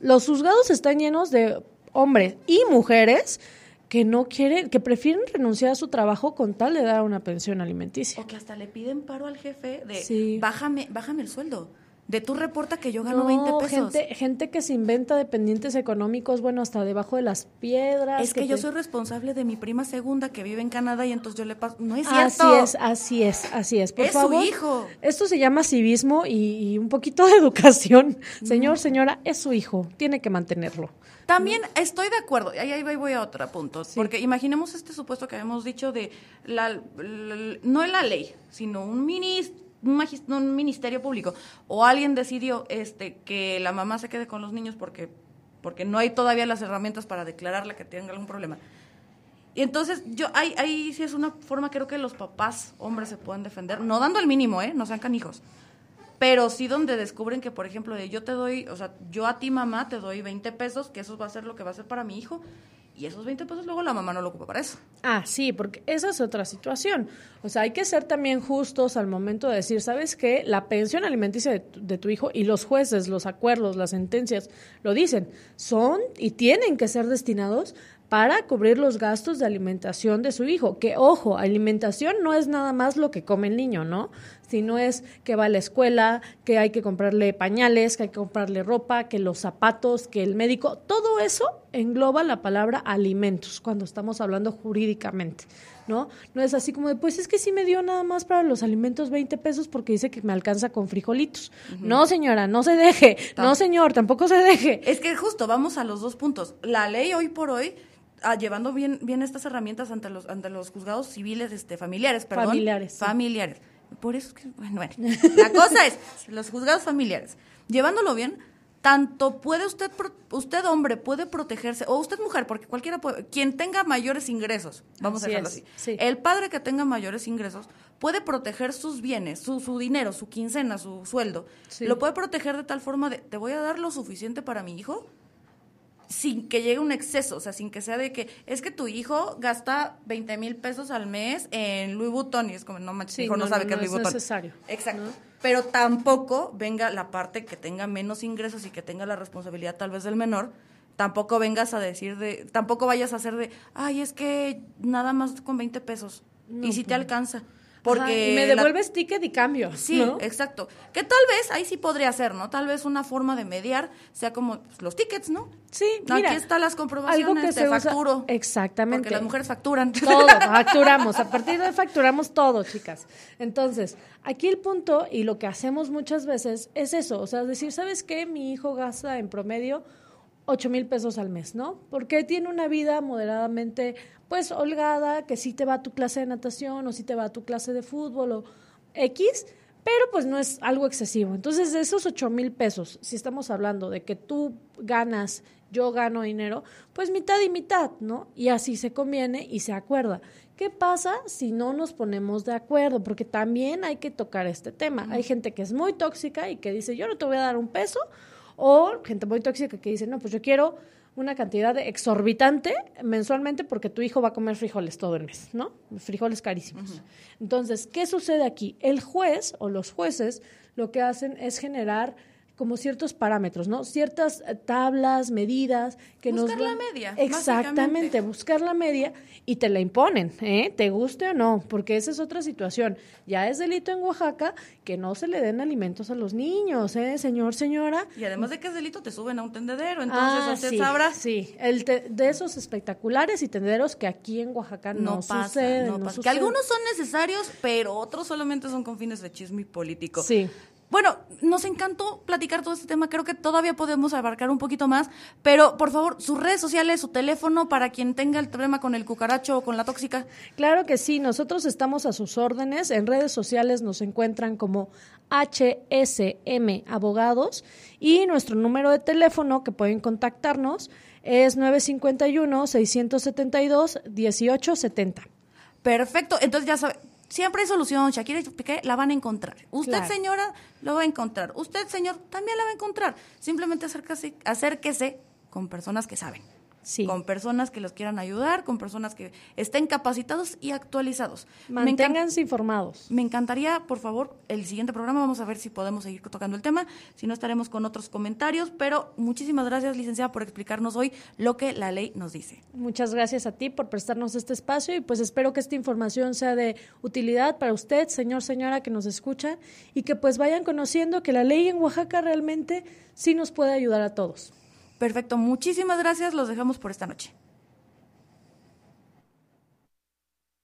Speaker 2: los juzgados están llenos de hombres y mujeres que no quieren, que prefieren renunciar a su trabajo con tal de dar una pensión alimenticia.
Speaker 1: O que hasta le piden paro al jefe de
Speaker 2: Sí.
Speaker 1: bájame, bájame el sueldo. De tú reporta que yo gano
Speaker 2: No,
Speaker 1: 20 pesos.
Speaker 2: Gente, gente que se inventa dependientes económicos, bueno, hasta debajo de las piedras.
Speaker 1: es que, yo
Speaker 2: te-
Speaker 1: soy responsable de mi prima segunda que vive en Canadá y entonces yo le paso. No es
Speaker 2: Así
Speaker 1: cierto.
Speaker 2: es, así es, así es. Por
Speaker 1: Es su
Speaker 2: favor,
Speaker 1: hijo.
Speaker 2: Esto se llama civismo y, y un poquito de educación. Señor, señora, es su hijo, tiene que mantenerlo.
Speaker 1: También estoy de acuerdo, ahí, ahí voy- a otro punto, porque imaginemos este supuesto que habíamos dicho de, la, la- no la ley, sino un, minis- un, ministerio público, o alguien decidió este que la mamá se quede con los niños porque, porque no hay todavía las herramientas para declararle que tenga algún problema. Y entonces, yo, ahí, ahí sí es una forma, creo que los papás, hombres, se pueden defender, no dando el mínimo, ¿eh? No sean canijos. Pero sí donde descubren que, por ejemplo, de yo te doy, o sea, yo a ti mamá te doy 20 pesos, que eso va a ser lo que va a ser para mi hijo, y esos 20 pesos luego la mamá no lo ocupa para eso.
Speaker 2: Ah, sí, porque esa es otra situación. O sea, hay que ser también justos al momento de decir, ¿sabes qué? La pensión alimenticia de tu, de tu hijo y los jueces, los acuerdos, las sentencias, lo dicen, son y tienen que ser destinados para cubrir los gastos de alimentación de su hijo. Que, ojo, alimentación no es nada más lo que come el niño, ¿no? Sino es que va a la escuela, que hay que comprarle pañales, que hay que comprarle ropa, que los zapatos, que el médico, todo eso engloba la palabra alimentos cuando estamos hablando jurídicamente, ¿no? No es así como de, pues es que sí me dio nada más para los alimentos 20 pesos porque dice que me alcanza con frijolitos. No, señora, no se deje. No, señor, tampoco se deje.
Speaker 1: Es que justo, vamos a los dos puntos. La ley hoy por hoy, ah, llevando bien, bien estas herramientas ante los, ante los juzgados civiles, este, familiares, perdón.
Speaker 2: Familiares, sí.
Speaker 1: Familiares. Por eso es que, bueno, bueno. La cosa es, los juzgados familiares, llevándolo bien, tanto puede usted, usted hombre, puede protegerse, o usted mujer, porque cualquiera puede, quien tenga mayores ingresos, vamos a decirlo así, el padre que tenga mayores ingresos puede proteger sus bienes, su, su dinero, su quincena, su sueldo, lo puede proteger de tal forma de, te voy a dar lo suficiente para mi hijo, sin que llegue un exceso, o sea, sin que sea de que es que tu hijo gasta 20 mil pesos al mes en Louis Vuitton y es como, no manches, hijo no, sabe que es Louis Vuitton.
Speaker 2: necesario.
Speaker 1: Exacto. Pero tampoco venga la parte que tenga menos ingresos y que tenga la responsabilidad tal vez del menor, tampoco vengas a decir de, tampoco vayas a hacer de, ay, es que nada más con 20 pesos y si te pues alcanza. Porque
Speaker 2: y me devuelves ticket y cambio.
Speaker 1: Sí, exacto. Que tal vez ahí sí podría ser, ¿no? Tal vez una forma de mediar sea como pues, los tickets, ¿no?
Speaker 2: Sí, mira,
Speaker 1: Aquí están las comprobaciones, algo que se facturo.
Speaker 2: exactamente.
Speaker 1: Porque las mujeres facturan.
Speaker 2: Todo, facturamos. A partir de facturamos todo, chicas. Entonces, aquí el punto y lo que hacemos muchas veces es eso. O sea, decir, ¿sabes qué? Mi hijo gasta en promedio 8 mil pesos al mes, ¿no? Porque tiene una vida moderadamente, pues, holgada, que sí te va a tu clase de natación o sí te va a tu clase de fútbol o X, pero pues no es algo excesivo. Entonces, de esos 8 mil pesos, si estamos hablando de que tú ganas, yo gano dinero, pues mitad y mitad, ¿no? Y así se conviene y se acuerda. ¿Qué pasa si no nos ponemos de acuerdo? Porque también hay que tocar este tema. Hay gente que es muy tóxica y que dice, yo no te voy a dar un peso o gente muy tóxica que dice, no, pues yo quiero una cantidad exorbitante mensualmente porque tu hijo va a comer frijoles todo el mes, ¿no? Frijoles carísimos. Entonces, ¿qué sucede aquí? El juez o los jueces lo que hacen es generar como ciertos parámetros, ¿no? Ciertas eh, tablas, medidas que
Speaker 1: buscar
Speaker 2: nos
Speaker 1: buscar la media.
Speaker 2: Exactamente, buscar la media y te la imponen, ¿eh? Te guste o no, porque esa es otra situación. Ya es delito en Oaxaca que no se le den alimentos a los niños, ¿eh? Señor, señora.
Speaker 1: Y además de que es delito, te suben a un tendedero, entonces ah, usted
Speaker 2: sí,
Speaker 1: sabrá.
Speaker 2: Sí, el de esos espectaculares y tendederos que aquí en Oaxaca no, pasa, suceden, no,
Speaker 1: Que algunos son necesarios, pero otros solamente son con fines de chisme y político.
Speaker 2: Sí.
Speaker 1: Bueno, nos encantó platicar todo este tema. Creo que todavía podemos abarcar un poquito más. Pero, por favor, sus redes sociales, su teléfono para quien tenga el problema con el cucaracho o con la tóxica.
Speaker 2: Claro que sí. Nosotros estamos a sus órdenes. En redes sociales nos encuentran como HSM Abogados. Y nuestro número de teléfono que pueden contactarnos es 951-672-1870.
Speaker 1: Perfecto. Entonces ya sabe Siempre hay solución, Shakira y Piqué la van a encontrar. Usted, señora, lo va a encontrar. Usted, señor, también la va a encontrar. Simplemente acérquese, acérquese con personas que saben con personas que los quieran ayudar, con personas que estén capacitados y actualizados.
Speaker 2: Manténganse informados.
Speaker 1: Me encantaría, por favor, el siguiente programa, vamos a ver si podemos seguir tocando el tema, si no estaremos con otros comentarios, pero muchísimas gracias, licenciada, por explicarnos hoy lo que la ley nos dice.
Speaker 2: Muchas gracias a ti por prestarnos este espacio y pues espero que esta información sea de utilidad para usted, señor, señora, que nos escucha y que pues vayan conociendo que la ley en Oaxaca realmente sí nos puede ayudar a todos.
Speaker 1: Perfecto, muchísimas gracias, los dejamos por esta noche.